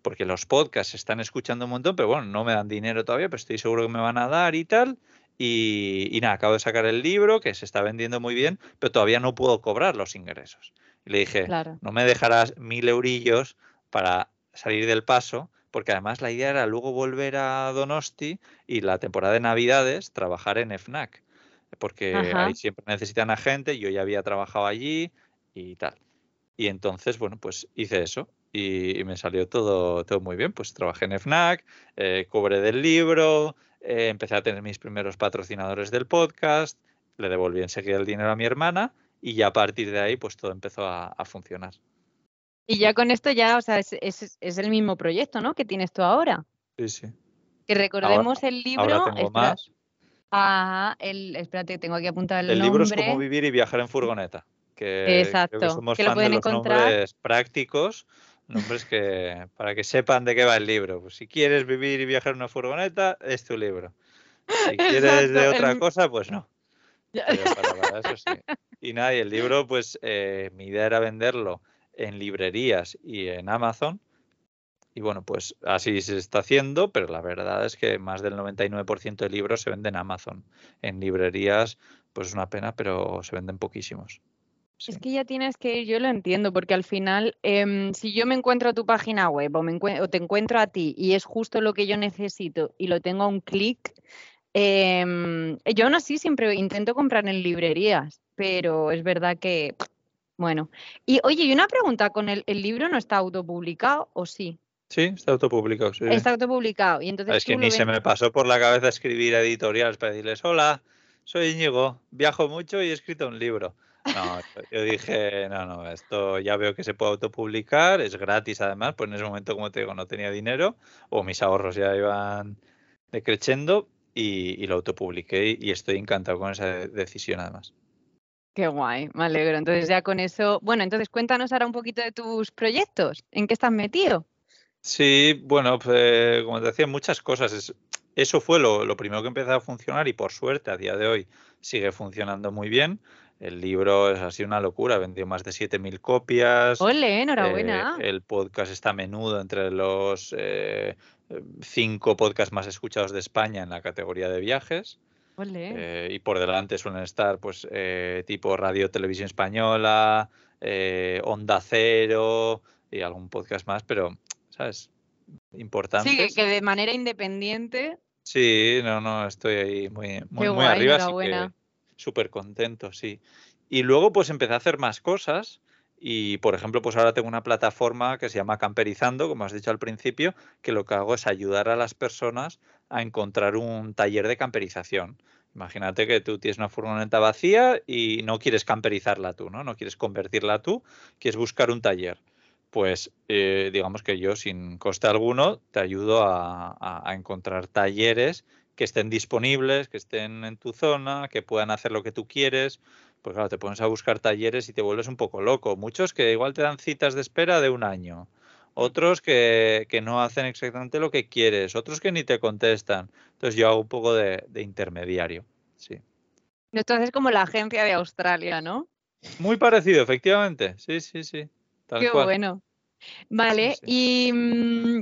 porque los podcasts se están escuchando un montón, pero bueno, no me dan dinero todavía, pero estoy seguro que me van a dar y tal. Y, y nada, acabo de sacar el libro que se está vendiendo muy bien, pero todavía no puedo cobrar los ingresos. Y le dije, no me dejarás mil eurillos para salir del paso, porque además la idea era luego volver a Donosti y la temporada de Navidades trabajar en FNAC, porque ahí siempre necesitan a gente, yo ya había trabajado allí y tal. Y entonces, bueno, pues hice eso y, me salió todo, todo muy bien. Pues trabajé en FNAC, eh, cobré del libro, eh, empecé a tener mis primeros patrocinadores del podcast, le devolví enseguida el dinero a mi hermana y ya a partir de ahí pues todo empezó a, funcionar. Y ya con esto ya, o sea, es, es, el mismo proyecto, ¿no? Que tienes tú ahora. Sí, sí. Que recordemos el libro. Ahora tengo más. Ah, el, espérate, tengo aquí apuntado el, el libro es cómo vivir y viajar en furgoneta. Que Exacto. que somos fans de los nombres prácticos, nombres que para que sepan de qué va el libro. Pues si quieres vivir y viajar en una furgoneta, es tu libro. Si [LAUGHS] quieres de otra cosa, pues no. Y nada, y el libro, pues eh, mi idea era venderlo en librerías y en Amazon. Y bueno, pues así se está haciendo, pero la verdad es que más del 99% de libros se venden en Amazon. En librerías, pues es una pena, pero se venden poquísimos. Es que ya tienes que ir, yo lo entiendo, porque al final, em, si yo me encuentro a tu página web o, me o te encuentro a ti y es justo lo que yo necesito y lo tengo a un clic, Em, yo aún así siempre intento comprar en librerías, pero es verdad que, bueno. Y oye, y una pregunta, ¿con el, libro no está autopublicado o sí? Sí, está autopublicado, sí. Está autopublicado. Y entonces es que ni se me pasó por la cabeza escribir editoriales para decirles, hola, soy Íñigo, viajo mucho y he escrito un libro. No, yo dije, no, no, esto ya veo que se puede autopublicar, es gratis además, pues en ese momento, como te digo, no tenía dinero o mis ahorros ya iban decreciendo, y, lo autopubliqué y estoy encantado con esa decisión además. Qué guay, me alegro. Entonces ya con eso, bueno, entonces cuéntanos ahora un poquito de tus proyectos, ¿en qué estás metido? Sí, bueno, pues, como te decía, muchas cosas. eso fue lo, primero que empezó a funcionar y por suerte a día de hoy sigue funcionando muy bien. El libro es así una locura, vendió más de 7.000 copias. ¡Ole, enhorabuena! Eh, el podcast está a menudo entre los eh, cinco podcasts más escuchados de España en la categoría de viajes. Eh, y por delante suelen estar, pues, eh, tipo Radio Televisión Española, eh, Onda Cero y algún podcast más, pero, ¿sabes? Importante. Sí, que de manera independiente. Sí, no, no, estoy ahí muy, muy, muy arriba, así que súper contento, sí. Y luego, pues, empecé a hacer más cosas. Y, por ejemplo, pues ahora tengo una plataforma que se llama Camperizando, como has dicho al principio, que lo que hago es ayudar a las personas a encontrar un taller de camperización. Imagínate que tú tienes una furgoneta vacía y no quieres camperizarla tú, ¿no? No quieres convertirla tú, quieres buscar un taller. Pues eh, digamos que yo, sin coste alguno, te ayudo a, a encontrar talleres que estén disponibles, que estén en tu zona, que puedan hacer lo que tú quieres pues claro, te pones a buscar talleres y te vuelves un poco loco. Muchos que igual te dan citas de espera de un año. Otros que, no hacen exactamente lo que quieres. Otros que ni te contestan. Entonces yo hago un poco de, intermediario. Sí. Entonces es como la agencia de Australia, ¿no? Muy parecido, efectivamente. Sí, sí, sí. Qué bueno. Vale, y mm,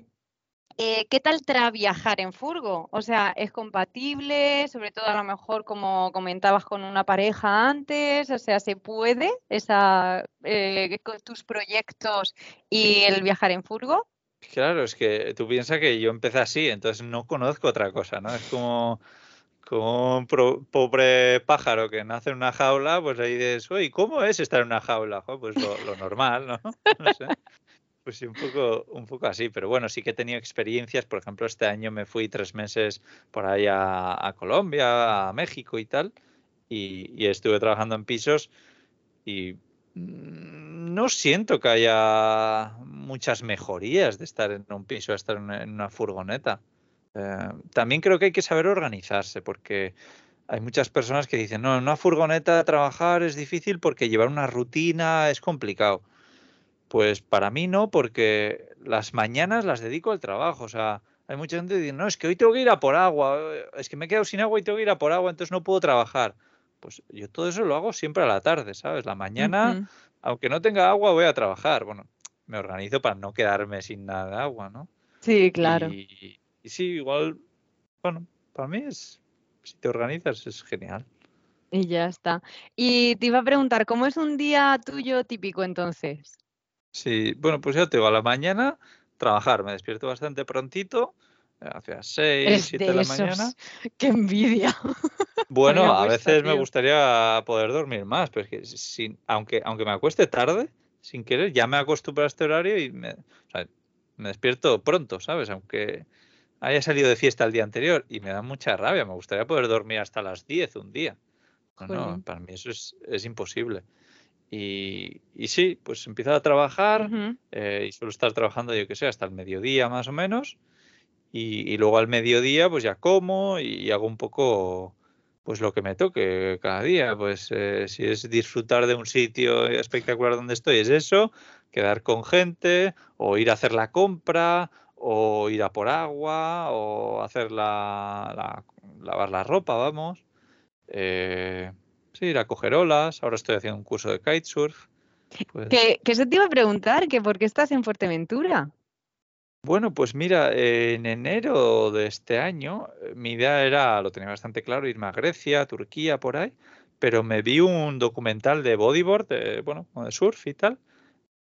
eh, ¿Qué tal tra viajar en furgo? O sea, ¿es compatible? Sobre todo a lo mejor como comentabas con una pareja antes, o sea, ¿se puede esa, eh, con tus proyectos y el viajar en furgo? Claro, es que tú piensas que yo empecé así, entonces no conozco otra cosa, ¿no? Es como, como un pobre pájaro que nace en una jaula, pues ahí dices, oye, ¿cómo es estar en una jaula? pues lo, lo normal, ¿no? [LAUGHS] no sé. Pues sí, un poco, un poco así, pero bueno, sí que he tenido experiencias. Por ejemplo, este año me fui tres meses por ahí a, Colombia, a México y tal, y, estuve trabajando en pisos y mm, no siento que haya muchas mejorías de estar en un piso a estar en una furgoneta. Eh, también creo que hay que saber organizarse porque hay muchas personas que dicen, no, en una furgoneta trabajar es difícil porque llevar una rutina es complicado. Pues para mí no, porque las mañanas las dedico al trabajo. O sea, hay mucha gente que dice, no, es que hoy tengo que ir a por agua, es que me he quedado sin agua y tengo que ir a por agua, entonces no puedo trabajar. Pues yo todo eso lo hago siempre a la tarde, ¿sabes? La mañana, aunque no tenga agua, voy a trabajar. Bueno, me organizo para no quedarme sin nada de agua, ¿no? Sí, claro. Y, y sí, igual, bueno, para mí es, si te organizas es genial. Y ya está. Y te iba a preguntar, ¿cómo es un día tuyo típico entonces? Sí, bueno, pues ya te digo, a la mañana trabajar, me despierto bastante prontito, eh, hacia 6, 7 de, la mañana. [LAUGHS] ¡Qué envidia! Bueno, a veces me gustaría poder dormir más, pero es que sin, aunque, aunque me acueste tarde, sin querer, ya me acostumbro a este horario y me, me despierto pronto, ¿sabes? Aunque haya salido de fiesta el día anterior y me da mucha rabia, me gustaría poder dormir hasta las 10 un día. No, no, para mí eso es, es imposible. Y, sí, pues empiezo a trabajar eh, y suelo estar trabajando, yo que sé, hasta el mediodía más o menos. Y, luego al mediodía pues ya como y, hago un poco pues lo que me toque cada día. Pues eh, si es disfrutar de un sitio espectacular donde estoy, es eso, quedar con gente o ir a hacer la compra o ir a por agua o hacer la, lavar la ropa, vamos. Eh, Sí, ir a coger olas. Ahora estoy haciendo un curso de kitesurf. Pues... ¿Qué, se te iba a preguntar? ¿Que ¿Por qué estás en Fuerteventura? Bueno, pues mira, en enero de este año eh, mi idea era, lo tenía bastante claro, irme a Grecia, Turquía, por ahí, pero me vi un documental de bodyboard, de, bueno, de surf y tal,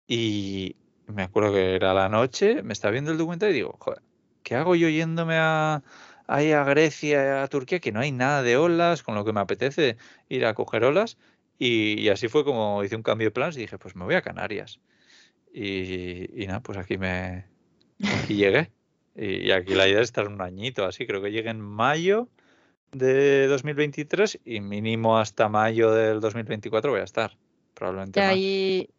y me acuerdo que era la noche, me estaba viendo el documental y digo, joder, ¿qué hago yo yéndome a, ahí a Grecia, a Turquía, que no hay nada de olas, con lo que me apetece ir a coger olas. Y, así fue como hice un cambio de planes y dije, pues me voy a Canarias. Y, nada, pues aquí me aquí llegué. Y, aquí la idea es estar un añito, así creo que llegue en mayo de 2023 y mínimo hasta mayo del 2024 voy a estar, probablemente. Más.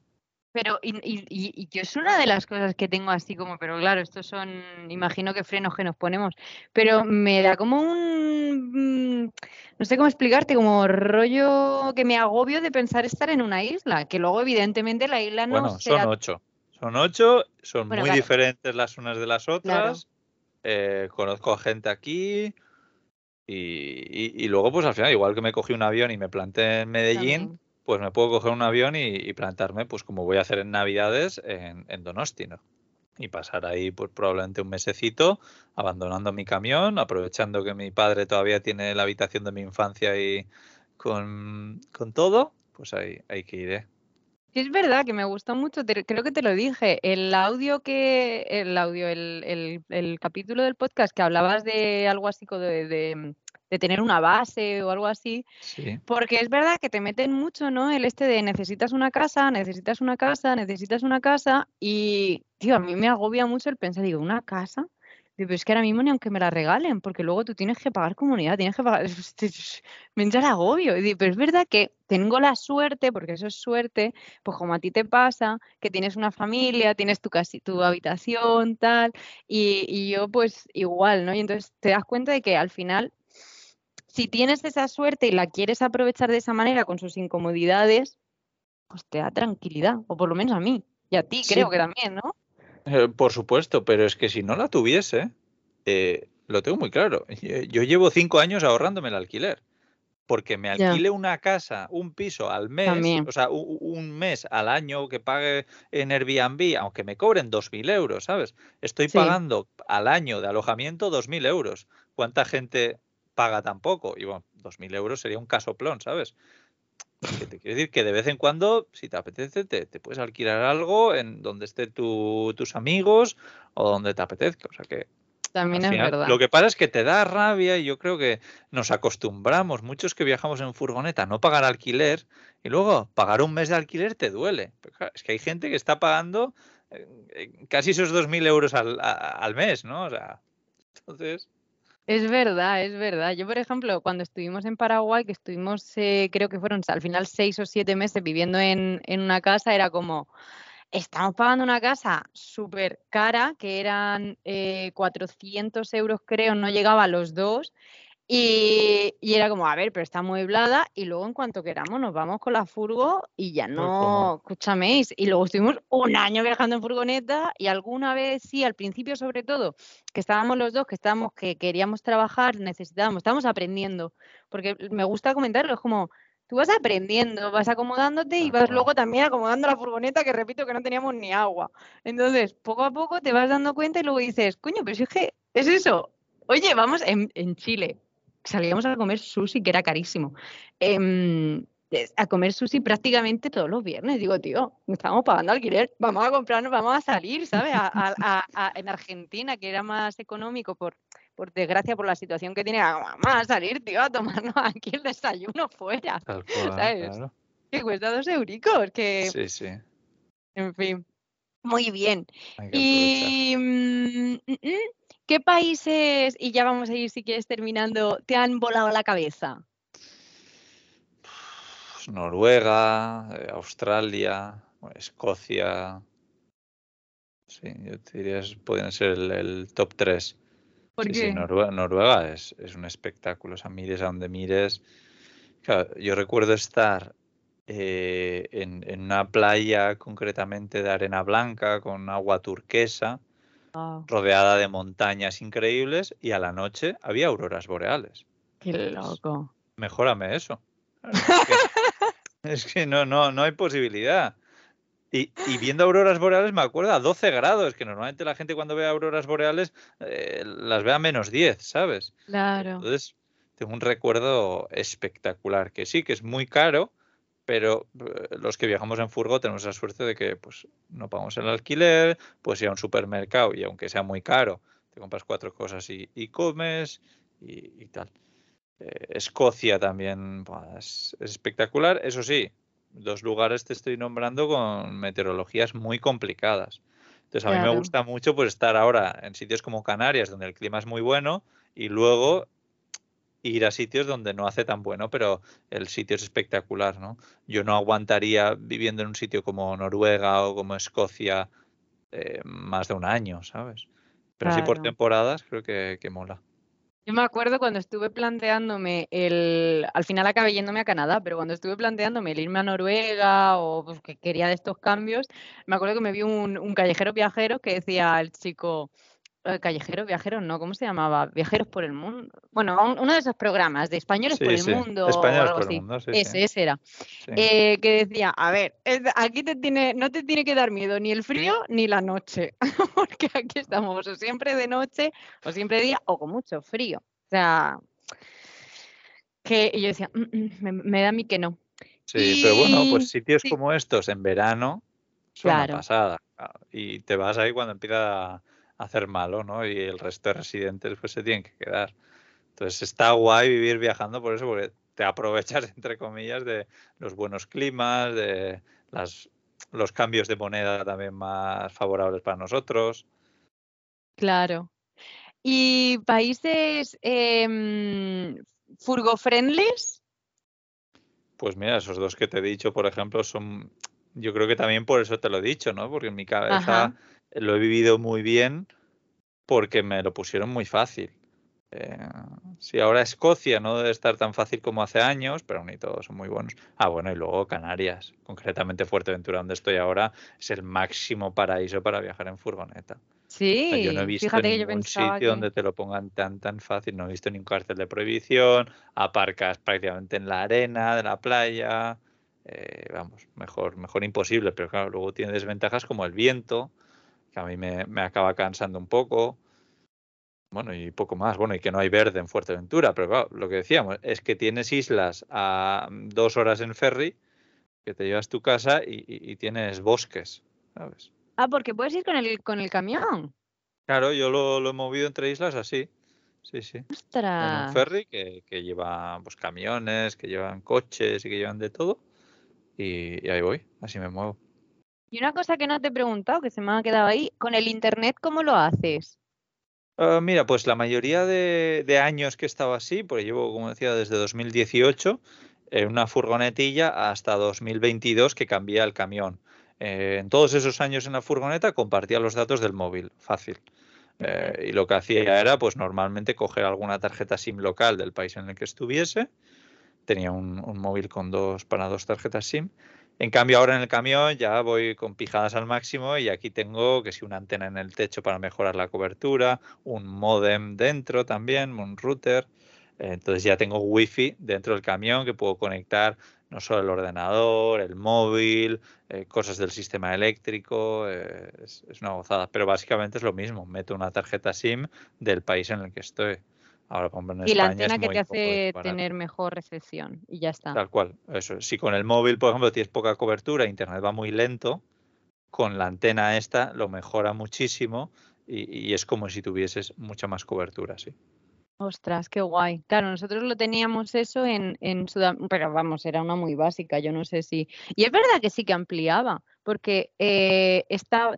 Pero, y, y, yo es una de las cosas que tengo así como, pero claro, estos son, imagino que frenos que nos ponemos, pero me da como un, mm, no sé cómo explicarte, como rollo que me agobio de pensar estar en una isla, que luego evidentemente la isla no Bueno, son ocho. Son ocho, son muy diferentes las unas de las otras. Eh, conozco a gente aquí. Y, y, luego, pues al final, igual que me cogí un avión y me planté en Medellín, pues me puedo coger un avión y, plantarme, pues como voy a hacer en Navidades, en, en Donosti, ¿no? y pasar ahí pues, probablemente un mesecito abandonando mi camión, aprovechando que mi padre todavía tiene la habitación de mi infancia y con, todo, pues ahí, hay que ir. ¿eh? es verdad que me gustó mucho, creo que te lo dije, el audio que, el audio, el, el, capítulo del podcast que hablabas de algo así de, de, de tener una base o algo así, porque es verdad que te meten mucho, ¿no? El este de necesitas una casa, necesitas una casa, necesitas una casa y, tío, a mí me agobia mucho el pensar, digo, ¿una casa? pero es que ahora mismo ni aunque me la regalen, porque luego tú tienes que pagar comunidad, tienes que pagar. [LAUGHS] me entra el agobio. pero es verdad que tengo la suerte, porque eso es suerte, pues como a ti te pasa, que tienes una familia, tienes tu, casi, tu habitación, tal, y, y yo pues igual, ¿no? Y entonces te das cuenta de que al final, si tienes esa suerte y la quieres aprovechar de esa manera con sus incomodidades, pues te da tranquilidad, o por lo menos a mí, y a ti creo que también, ¿no? Eh, por supuesto, pero es que si no la tuviese, eh, lo tengo muy claro. [LAUGHS] Yo llevo cinco años ahorrándome el alquiler. Porque me alquile una casa, un piso al mes, o sea, un, mes al año que pague en Airbnb, aunque me cobren 2.000 euros, ¿sabes? Estoy pagando al año de alojamiento 2.000 euros. ¿Cuánta gente paga tan poco? Y bueno, 2.000 euros sería un casoplón, ¿sabes? Que te quiero decir que de vez en cuando, si te apetece, te, puedes alquilar algo en donde estén tus amigos o donde te apetezca. O sea que. También es verdad. Lo que pasa es que te da rabia y yo creo que nos acostumbramos, muchos que viajamos en furgoneta, a no pagar alquiler y luego pagar un mes de alquiler te duele. Es que hay gente que está pagando eh, eh, casi esos 2.000 euros al, al mes, ¿no? O sea, entonces. Es verdad, es verdad. Yo, por ejemplo, cuando estuvimos en Paraguay, que estuvimos, eh, creo que fueron al final seis o siete meses viviendo en, en una casa, era como, estamos pagando una casa súper cara, que eran 400 eh, euros, creo, no llegaba a los dos, y, era como, a ver, pero está mueblada y luego en cuanto queramos nos vamos con la furgo y ya no, escúchameis. Y luego estuvimos un año viajando en furgoneta y alguna vez, sí, al principio sobre todo, que estábamos los dos, que estábamos, que queríamos trabajar, necesitábamos, estábamos aprendiendo. Porque me gusta comentarlo, es como, tú vas aprendiendo, vas acomodándote y vas luego también acomodando la furgoneta, que repito que no teníamos ni agua. Entonces, poco a poco te vas dando cuenta y luego dices, coño, pero si es que es eso. Oye, vamos en, en Chile, salíamos a comer sushi, que era carísimo. Em, a comer sushi prácticamente todos los viernes. Digo, tío, estamos pagando alquiler, vamos a comprarnos, vamos a salir, ¿sabes? en Argentina, que era más económico por, por desgracia, por la situación que tiene, vamos a salir, tío, a tomarnos aquí el desayuno fuera. ¿sabes? Que cuesta dos euricos, que... Sí, sí. En fin. Muy bien. Y... ¿Qué países, y ya vamos a ir si quieres terminando, te han volado la cabeza? Pues Noruega, eh, Australia, Escocia. Sí, yo te diría que pueden ser el, top 3. ¿Por qué? Noruega, es, un espectáculo. O sea, mires a donde mires. yo recuerdo estar eh, en, en, una playa concretamente de arena blanca con agua turquesa rodeada de montañas increíbles y a la noche había auroras boreales. Qué loco. Mejórame eso. [LAUGHS] Es que, no, no, no hay posibilidad. Y, viendo auroras boreales me acuerdo a 12 grados, que normalmente la gente cuando ve auroras boreales eh, las ve a menos 10, ¿sabes? Claro. Entonces, tengo un recuerdo espectacular, que sí, que es muy caro, pero eh, los que viajamos en furgo tenemos la suerte de que pues no pagamos el alquiler, pues ir a un supermercado y aunque sea muy caro, te compras cuatro cosas y, comes y, tal. Eh, Escocia también es, espectacular, eso sí, dos lugares te estoy nombrando con meteorologías muy complicadas. Entonces a mí me gusta mucho pues estar ahora en sitios como Canarias, donde el clima es muy bueno, y luego ir a sitios donde no hace tan bueno, pero el sitio es espectacular, ¿no? Yo no aguantaría viviendo en un sitio como Noruega o como Escocia eh, más de un año, ¿sabes? Pero sí por temporadas creo que, mola. Yo me acuerdo cuando estuve planteándome el. Al final acabé yéndome a Canadá, pero cuando estuve planteándome el irme a Noruega o pues, que quería de estos cambios, me acuerdo que me vi un, un callejero viajero que decía al chico: callejeros, viajeros, no, ¿cómo se llamaba? Viajeros por el mundo. Bueno, uno de esos programas de españoles por el mundo. Españoles por el mundo, sí, ese, ese era. Eh, que decía, a ver, aquí te tiene, no te tiene que dar miedo ni el frío ni la noche, [LAUGHS] porque aquí estamos o siempre de noche o siempre de día o con mucho frío. O sea, que y yo decía, mm, mm, me, da a mí que no. Sí, pero bueno, pues sitios como estos en verano son una pasada. Y te vas ahí cuando empieza a hacer malo, ¿no? Y el resto de residentes pues se tienen que quedar. Entonces está guay vivir viajando por eso, porque te aprovechas, [LAUGHS] entre comillas, de los buenos climas, de las, los cambios de moneda también más favorables para nosotros. Claro. ¿Y países eh, furgo-friendlies? Pues mira, esos dos que te he dicho, por ejemplo, son, yo creo que también por eso te lo he dicho, ¿no? Porque en mi cabeza lo he vivido muy bien porque me lo pusieron muy fácil. Eh, sí, ahora Escocia no debe estar tan fácil como hace años, pero ni todos son muy buenos. Ah, bueno, y luego Canarias, concretamente Fuerteventura, donde estoy ahora, es el máximo paraíso para viajar en furgoneta. Sí, yo no he visto ningún sitio donde te lo pongan tan tan fácil, no he visto ningún cartel de prohibición, aparcas prácticamente en la arena de la playa, eh, vamos, mejor, mejor imposible, pero claro, luego tiene desventajas como el viento, que a mí me, me acaba cansando un poco bueno, y poco más. Bueno, y que no hay verde en Fuerteventura, pero claro, lo que decíamos es que tienes islas a dos horas en ferry, que te llevas tu casa y, tienes bosques, ¿sabes? Ah, porque puedes ir con el, con el camión. Claro, yo lo, he movido entre islas así. Sí, sí. ¡Ostras! En un ferry que, que lleva pues, camiones, que llevan coches y que llevan de todo. Y, y ahí voy, así me muevo. Y una cosa que no te he preguntado, que se me ha quedado ahí, con el internet, ¿cómo lo haces? Ah, mira, pues la mayoría de, años que he estado así, porque llevo, como decía, desde 2018 en una furgonetilla hasta 2022 que cambié el camión. Eh, en todos esos años en la furgoneta compartía los datos del móvil, fácil. Eh, y lo que hacía era, pues normalmente coger alguna tarjeta SIM local del país en el que estuviese. Tenía un, un móvil con dos para dos tarjetas SIM en cambio, ahora en el camión ya voy con pijadas al máximo y aquí tengo que si una antena en el techo para mejorar la cobertura, un modem dentro también, un router. Entonces ya tengo wifi dentro del camión que puedo conectar no solo el ordenador, el móvil, eh, cosas del sistema eléctrico, eh, es, una gozada. Pero básicamente es lo mismo, meto una tarjeta SIM del país en el que estoy y la antena que te hace tener mejor recepción y ya está. Tal cual, eso. Si con el móvil, por ejemplo, tienes poca cobertura, internet va muy lento, con la antena esta lo mejora muchísimo y, es como si tuvieses mucha más cobertura, sí. Ostras, qué guay. Claro, nosotros lo teníamos eso en, en Sudamérica, pero vamos, era una muy básica, yo no sé si... Y es verdad que sí que ampliaba, porque eh,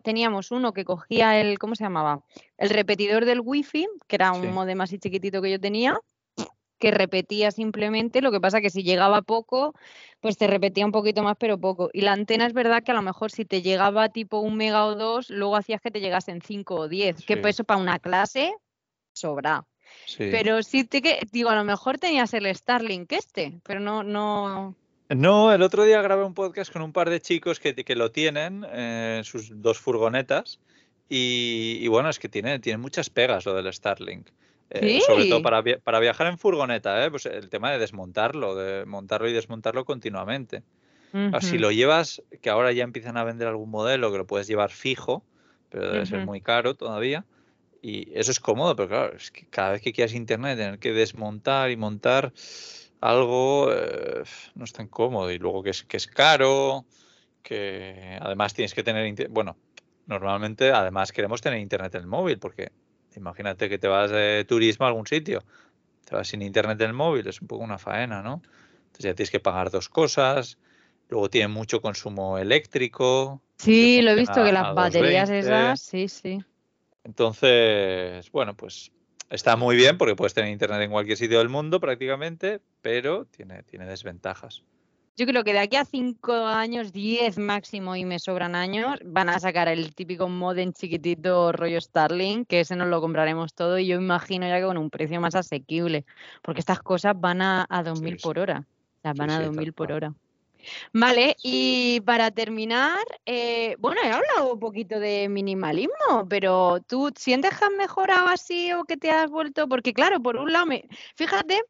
teníamos uno que cogía el, ¿cómo se llamaba? El repetidor del wifi, que era un modem así chiquitito que yo tenía, que repetía simplemente, lo que pasa que si llegaba poco, pues te repetía un poquito más, pero poco. Y la antena es verdad que a lo mejor si te llegaba tipo un mega o dos, luego hacías que te llegasen cinco o diez, que pues eso para una clase sobra. Pero sí te que, digo, a lo mejor tenías el Starlink este, pero no, no. No, el otro día grabé un podcast con un par de chicos que, que lo tienen en sus dos furgonetas y, bueno, es que tiene, tiene muchas pegas lo del Starlink. Eh, sobre todo para, para, viajar en furgoneta, ¿eh? pues el tema de desmontarlo, de montarlo y desmontarlo continuamente. Si lo llevas, que ahora ya empiezan a vender algún modelo que lo puedes llevar fijo, pero debe ser muy caro todavía. Y eso es cómodo, pero claro, es que cada vez que quieras internet, tener que desmontar y montar algo eh, no es tan cómodo y luego que es, que es caro, que además tienes que tener, bueno, normalmente además queremos tener internet en el móvil porque imagínate que te vas de turismo a algún sitio, te vas sin internet en el móvil, es un poco una faena, ¿no? Entonces ya tienes que pagar dos cosas, luego tiene mucho consumo eléctrico. Sí, lo he visto que las baterías esas, sí, sí. Entonces, bueno, pues Está muy bien porque puedes tener internet en cualquier sitio del mundo prácticamente, pero tiene, tiene desventajas. Yo creo que de aquí a cinco años, diez máximo y me sobran años, van a sacar el típico modem chiquitito rollo Starlink, que ese nos lo compraremos todo y yo imagino ya que con un precio más asequible, porque estas cosas van a, a 2000 por hora. O sea, van a 2000 por hora. Vale, y para terminar, eh, bueno, he hablado un poquito de minimalismo, pero ¿tú sientes que has mejorado así o que te has vuelto? Porque claro, por un lado, me, fíjate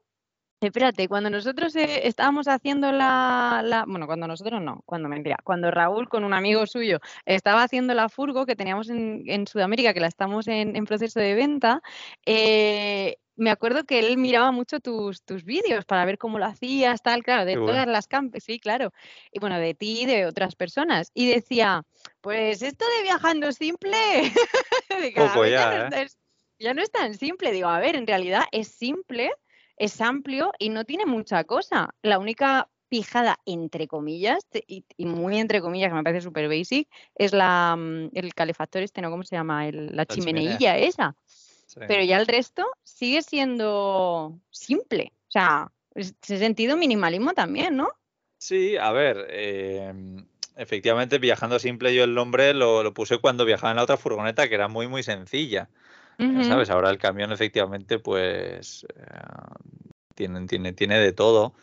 Espérate, cuando nosotros eh, estábamos haciendo la, Bueno, cuando nosotros no, cuando mentira. Cuando Raúl con un amigo suyo estaba haciendo la furgo que teníamos en, Sudamérica, que la estamos en, proceso de venta, eh, me acuerdo que él miraba mucho tus, tus vídeos para ver cómo lo hacías, tal, claro, de todas las campes, sí, claro. Y bueno, de ti y de otras personas. Y decía, pues esto de viajando simple, [LAUGHS] Poco ya, ¿eh? ya no es tan simple. Digo, a ver, en realidad es simple es amplio y no tiene mucha cosa. La única fijada, entre comillas, y, muy entre comillas, que me parece súper basic, es la, mm, el calefactor este, ¿no? ¿Cómo se llama? la, chimeneilla esa. Pero ya el resto sigue siendo simple. O sea, ese sentido minimalismo también, ¿no? Sí, a ver, em, efectivamente, viajando simple, yo el nombre lo, lo, puse cuando viajaba en la otra furgoneta, que era muy, muy sencilla. ¿Sabes? Ahora el camión efectivamente pues eh, tiene, tiene, tiene de todo.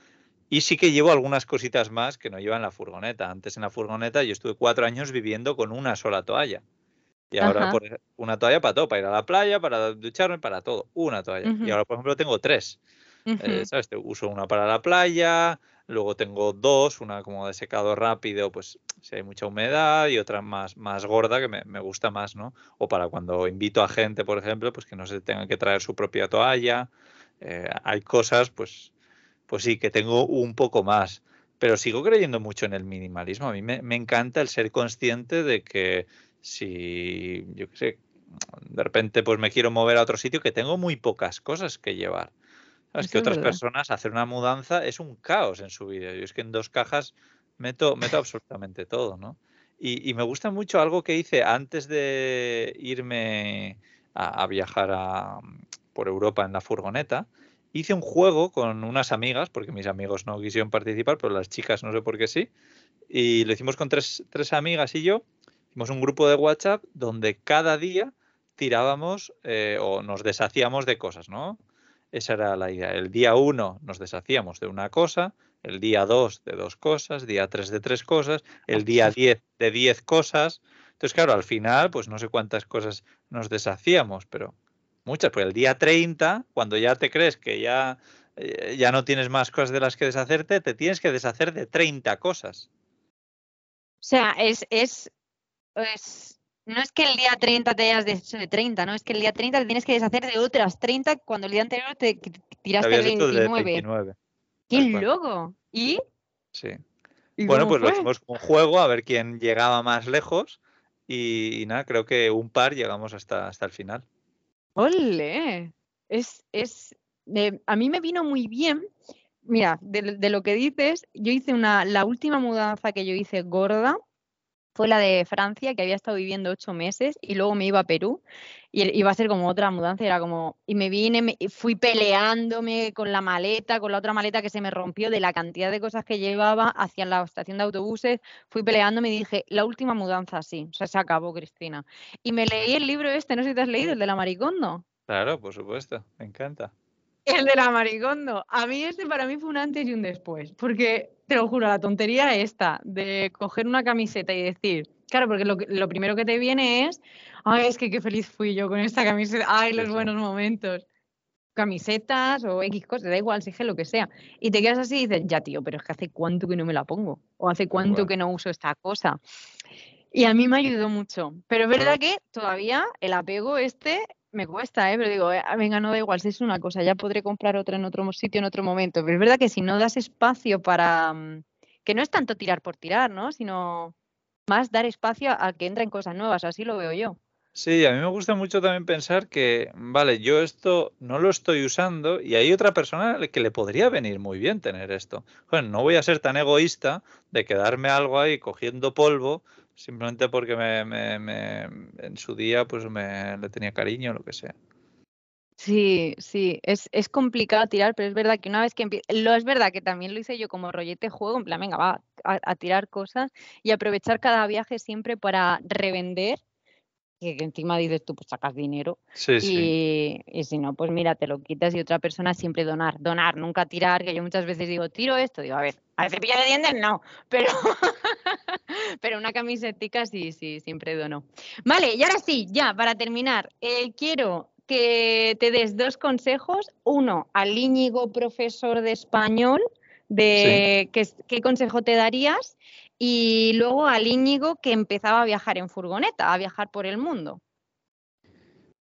Y sí que llevo algunas cositas más que no lleva en la furgoneta. Antes en la furgoneta yo estuve cuatro años viviendo con una sola toalla. Y ahora por, una toalla para todo, para ir a la playa, para ducharme, para todo. Una toalla. Y ahora, por ejemplo, tengo tres. Eh, ¿Sabes? Uso una para la playa, Luego tengo dos, una como de secado rápido, pues si hay mucha humedad, y otra más, más gorda que me, gusta más, ¿no? O para cuando invito a gente, por ejemplo, pues que no se tengan que traer su propia toalla. Eh, hay cosas, pues, pues sí, que tengo un poco más. Pero sigo creyendo mucho en el minimalismo. A mí me, encanta el ser consciente de que si, yo qué sé, de repente pues me quiero mover a otro sitio, que tengo muy pocas cosas que llevar. Es que otras personas hacer una mudanza es un caos en su vida. Yo es que en dos cajas meto, meto absolutamente todo, ¿no? Y, me gusta mucho algo que hice antes de irme a, viajar por Europa en la furgoneta. Hice un juego con unas amigas, porque mis amigos no quisieron participar, pero las chicas no sé por qué sí. Y lo hicimos con tres, tres amigas y yo. Hicimos un grupo de WhatsApp donde cada día tirábamos eh, o nos deshacíamos de cosas, ¿no? Esa era la idea. El día 1 nos deshacíamos de una cosa, el día 2 de dos cosas, día 3 de tres cosas, el día 10 de 10 cosas. Entonces, claro, al final, pues no sé cuántas cosas nos deshacíamos, pero muchas. Pues el día 30, cuando ya te crees que ya, eh, ya no tienes más cosas de las que deshacerte, te tienes que deshacer de 30 cosas. O sea, es, es, es no es que el día 30 te hayas deshecho de 30, ¿no? Es que el día 30 te tienes que deshacer de otras 30 cuando el día anterior te tiraste de 29. ¡Qué loco! ¿Y? Sí. bueno, pues lo hicimos con juego a ver quién llegaba más lejos y, nada, creo que un par llegamos hasta, hasta el final. ¡Ole! Es, es, a mí me vino muy bien. Mira, de, de, lo que dices, yo hice una, la última mudanza que yo hice gorda, fue la de Francia, que había estado viviendo ocho meses y luego me iba a Perú y iba a ser como otra mudanza, era como, y me vine, me, fui peleándome con la maleta, con la otra maleta que se me rompió de la cantidad de cosas que llevaba hacia la estación de autobuses, fui peleándome y dije, la última mudanza sí, o sea, se acabó, Cristina. Y me leí el libro este, no sé si te has leído, el de la Maricondo. Claro, por supuesto, me encanta. El de la Maricondo. A mí este para mí fue un antes y un después, porque te lo juro, la tontería esta de coger una camiseta y decir, claro, porque lo, lo primero que te viene es, ay, es que qué feliz fui yo con esta camiseta, ay, los buenos momentos. Camisetas o X cosas, da igual, sige lo que sea. Y te quedas así y dices, ya tío, pero es que hace cuánto que no me la pongo, o hace cuánto que no uso esta cosa. Y a mí me ayudó mucho. Pero es verdad que todavía el apego este me cuesta, ¿eh? pero digo, eh, venga, no da igual, si es una cosa, ya podré comprar otra en otro sitio, en otro momento. Pero es verdad que si no das espacio para, mm, que no es tanto tirar por tirar, ¿no? Sino más dar espacio a que entren cosas nuevas, así lo veo yo. Sí, a mí me gusta mucho también pensar que, vale, yo esto no lo estoy usando y hay otra persona que le podría venir muy bien tener esto. Bueno, no voy a ser tan egoísta de quedarme algo ahí cogiendo polvo simplemente porque me, me, en su día pues me le tenía cariño o lo que sea. Sí, sí, es, es, complicado tirar, pero es verdad que una vez que empieza, lo es verdad que también lo hice yo como rollete juego, en plan, venga, va a, tirar cosas y aprovechar cada viaje siempre para revender que, encima dices tú, pues sacas dinero. Sí, y, sí. y si no, pues mira, te lo quitas y otra persona siempre donar, donar, nunca tirar, que yo muchas veces digo, tiro esto, digo, a ver, al cepillo de dientes no, pero, [LAUGHS] pero una camisetica sí, sí, siempre dono. Vale, y ahora sí, ya, para terminar, eh, quiero que te des dos consejos, uno al Íñigo, profesor de español, de qué, qué consejo te darías, y luego al Íñigo que empezaba a viajar en furgoneta, a viajar por el mundo.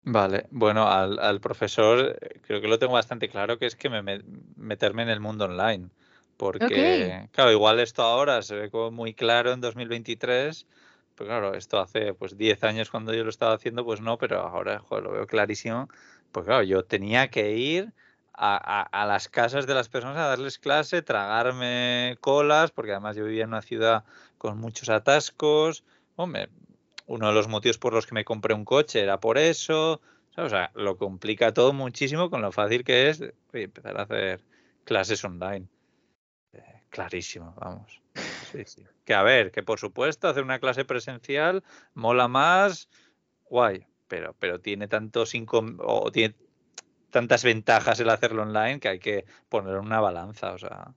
Vale, bueno, al, al profesor eh, creo que lo tengo bastante claro, que es que me, me- meterme en el mundo online. Porque, claro, igual esto ahora se ve como muy claro en 2023, pero claro, esto hace pues 10 años cuando yo lo estaba haciendo, pues no, pero ahora joder, lo veo clarísimo. Pues claro, yo tenía que ir a, a- las casas de las personas a darles clase, tragarme colas, porque además yo vivía en una ciudad con muchos atascos. Hombre, uno de los motivos por los que me compré un coche era por eso. O sea, lo complica todo muchísimo con lo fácil que es oye, empezar a hacer clases online. Eh, clarísimo, vamos. Sí, sí. Que a ver, que por supuesto hacer una clase presencial mola más, guay, pero, pero tiene tantos o tiene tantas ventajas el hacerlo online que hay que poner en una balanza. O sea,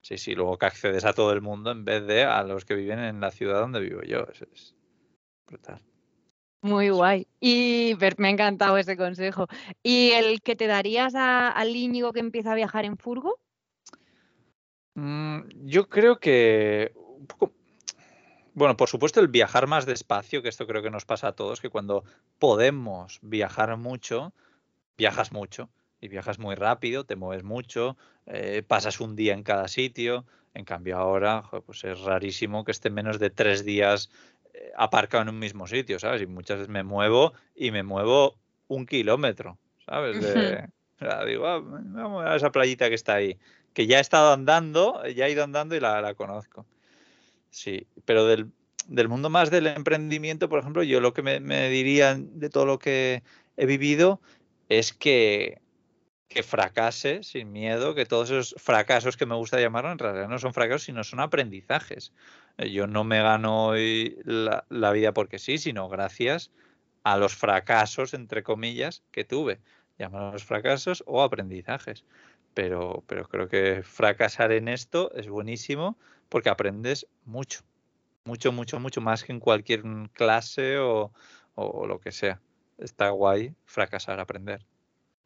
sí, sí, luego que accedes a todo el mundo en vez de a los que viven en la ciudad donde vivo yo. Eso es brutal. Muy guay. Y me ha encantado ese consejo. ¿Y el que te darías a- al Íñigo que empieza a viajar en furgo? Mm, yo creo que un poco, bueno, por supuesto el viajar más despacio, que esto creo que nos pasa a todos, que cuando podemos viajar mucho, viajas mucho y viajas muy rápido, te mueves mucho, eh, pasas un día en cada sitio. En cambio ahora, pues es rarísimo que esté menos de tres días eh, aparcado en un mismo sitio, ¿sabes? Y muchas veces me muevo y me muevo un kilómetro, ¿sabes? De, o sea, digo, "Ah, vamos a esa playita que está ahí que ya he estado andando, ya he ido andando y la, la conozco. Sí, pero del, del mundo más del emprendimiento, por ejemplo, yo lo que me, me diría de todo lo que he vivido es que, que fracase sin miedo, que todos esos fracasos que me gusta llamarlo en realidad no son fracasos, sino son aprendizajes. Eh, Yo no me gano hoy la, vida porque sí, sino gracias a los fracasos, entre comillas, que tuve. Llámalos fracasos o aprendizajes pero, pero creo que fracasar en esto es buenísimo porque aprendes mucho, mucho, mucho, mucho más que en cualquier clase o, o lo que sea. Está guay fracasar, aprender.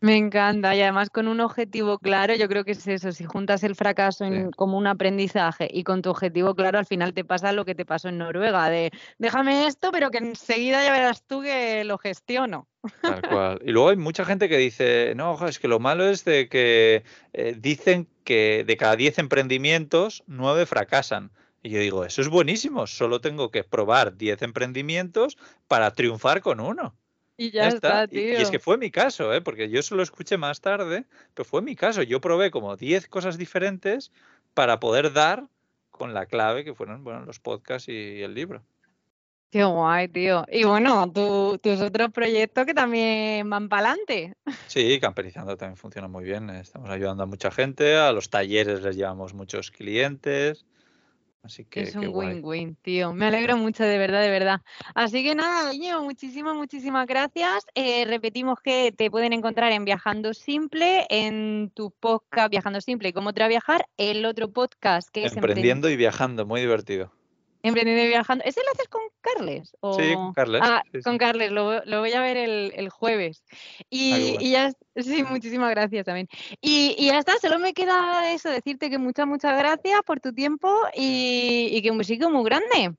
Me encanta y además con un objetivo claro, yo creo que es eso, si juntas el fracaso en, Sí. como un aprendizaje y con tu objetivo claro, al final te pasa lo que te pasó en Noruega, de déjame esto, pero que enseguida ya verás tú que lo gestiono. Tal cual. Y luego hay mucha gente que dice, no, ojo, es que lo malo es de que eh, dicen que de cada 10 emprendimientos, 9 fracasan. Y yo digo, eso es buenísimo, solo tengo que probar 10 emprendimientos para triunfar con uno. Y ya, Ya está, está. Y, y tío. es que fue mi caso, ¿eh? porque yo eso lo escuché más tarde, pero fue mi caso. Yo probé como 10 cosas diferentes para poder dar con la clave que fueron bueno, los podcasts y el libro. Qué guay, tío. Y bueno, tu- tus otros proyectos que también van para adelante. Sí, camperizando también funciona muy bien. Estamos ayudando a mucha gente, a los talleres les llevamos muchos clientes. Así que Es un win-win, tío. Me alegro mucho, de verdad, de verdad. Así que nada, Íñigo, muchísimas, muchísimas gracias. Eh, repetimos que te pueden encontrar en Viajando Simple, en tu podcast Viajando Simple y cómo otra viajar, el otro podcast que es Emprendi- Emprendiendo y viajando, muy divertido. Emprendiendo y Viajando. ¿Ese lo haces con Carles? Sí, con o- Carles. Ah, sí, con. Carles, lo, lo voy a ver el, el jueves. Y, Ah, y ya, sí, muchísimas gracias también. Y, y ya está, solo me queda eso, decirte que muchas, muchas gracias por tu tiempo y, y que un besito muy grande.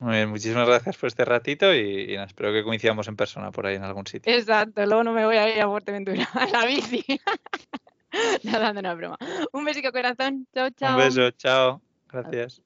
Muy bien, muchísimas gracias por este ratito y, y nada, espero que coincidamos en persona por ahí en algún sitio. Exacto, luego no me voy a ir a Fuerteventura, [LAUGHS] a la bici. ya dando una broma. Un besito corazón, chao, chao. Un beso, chao. Gracias.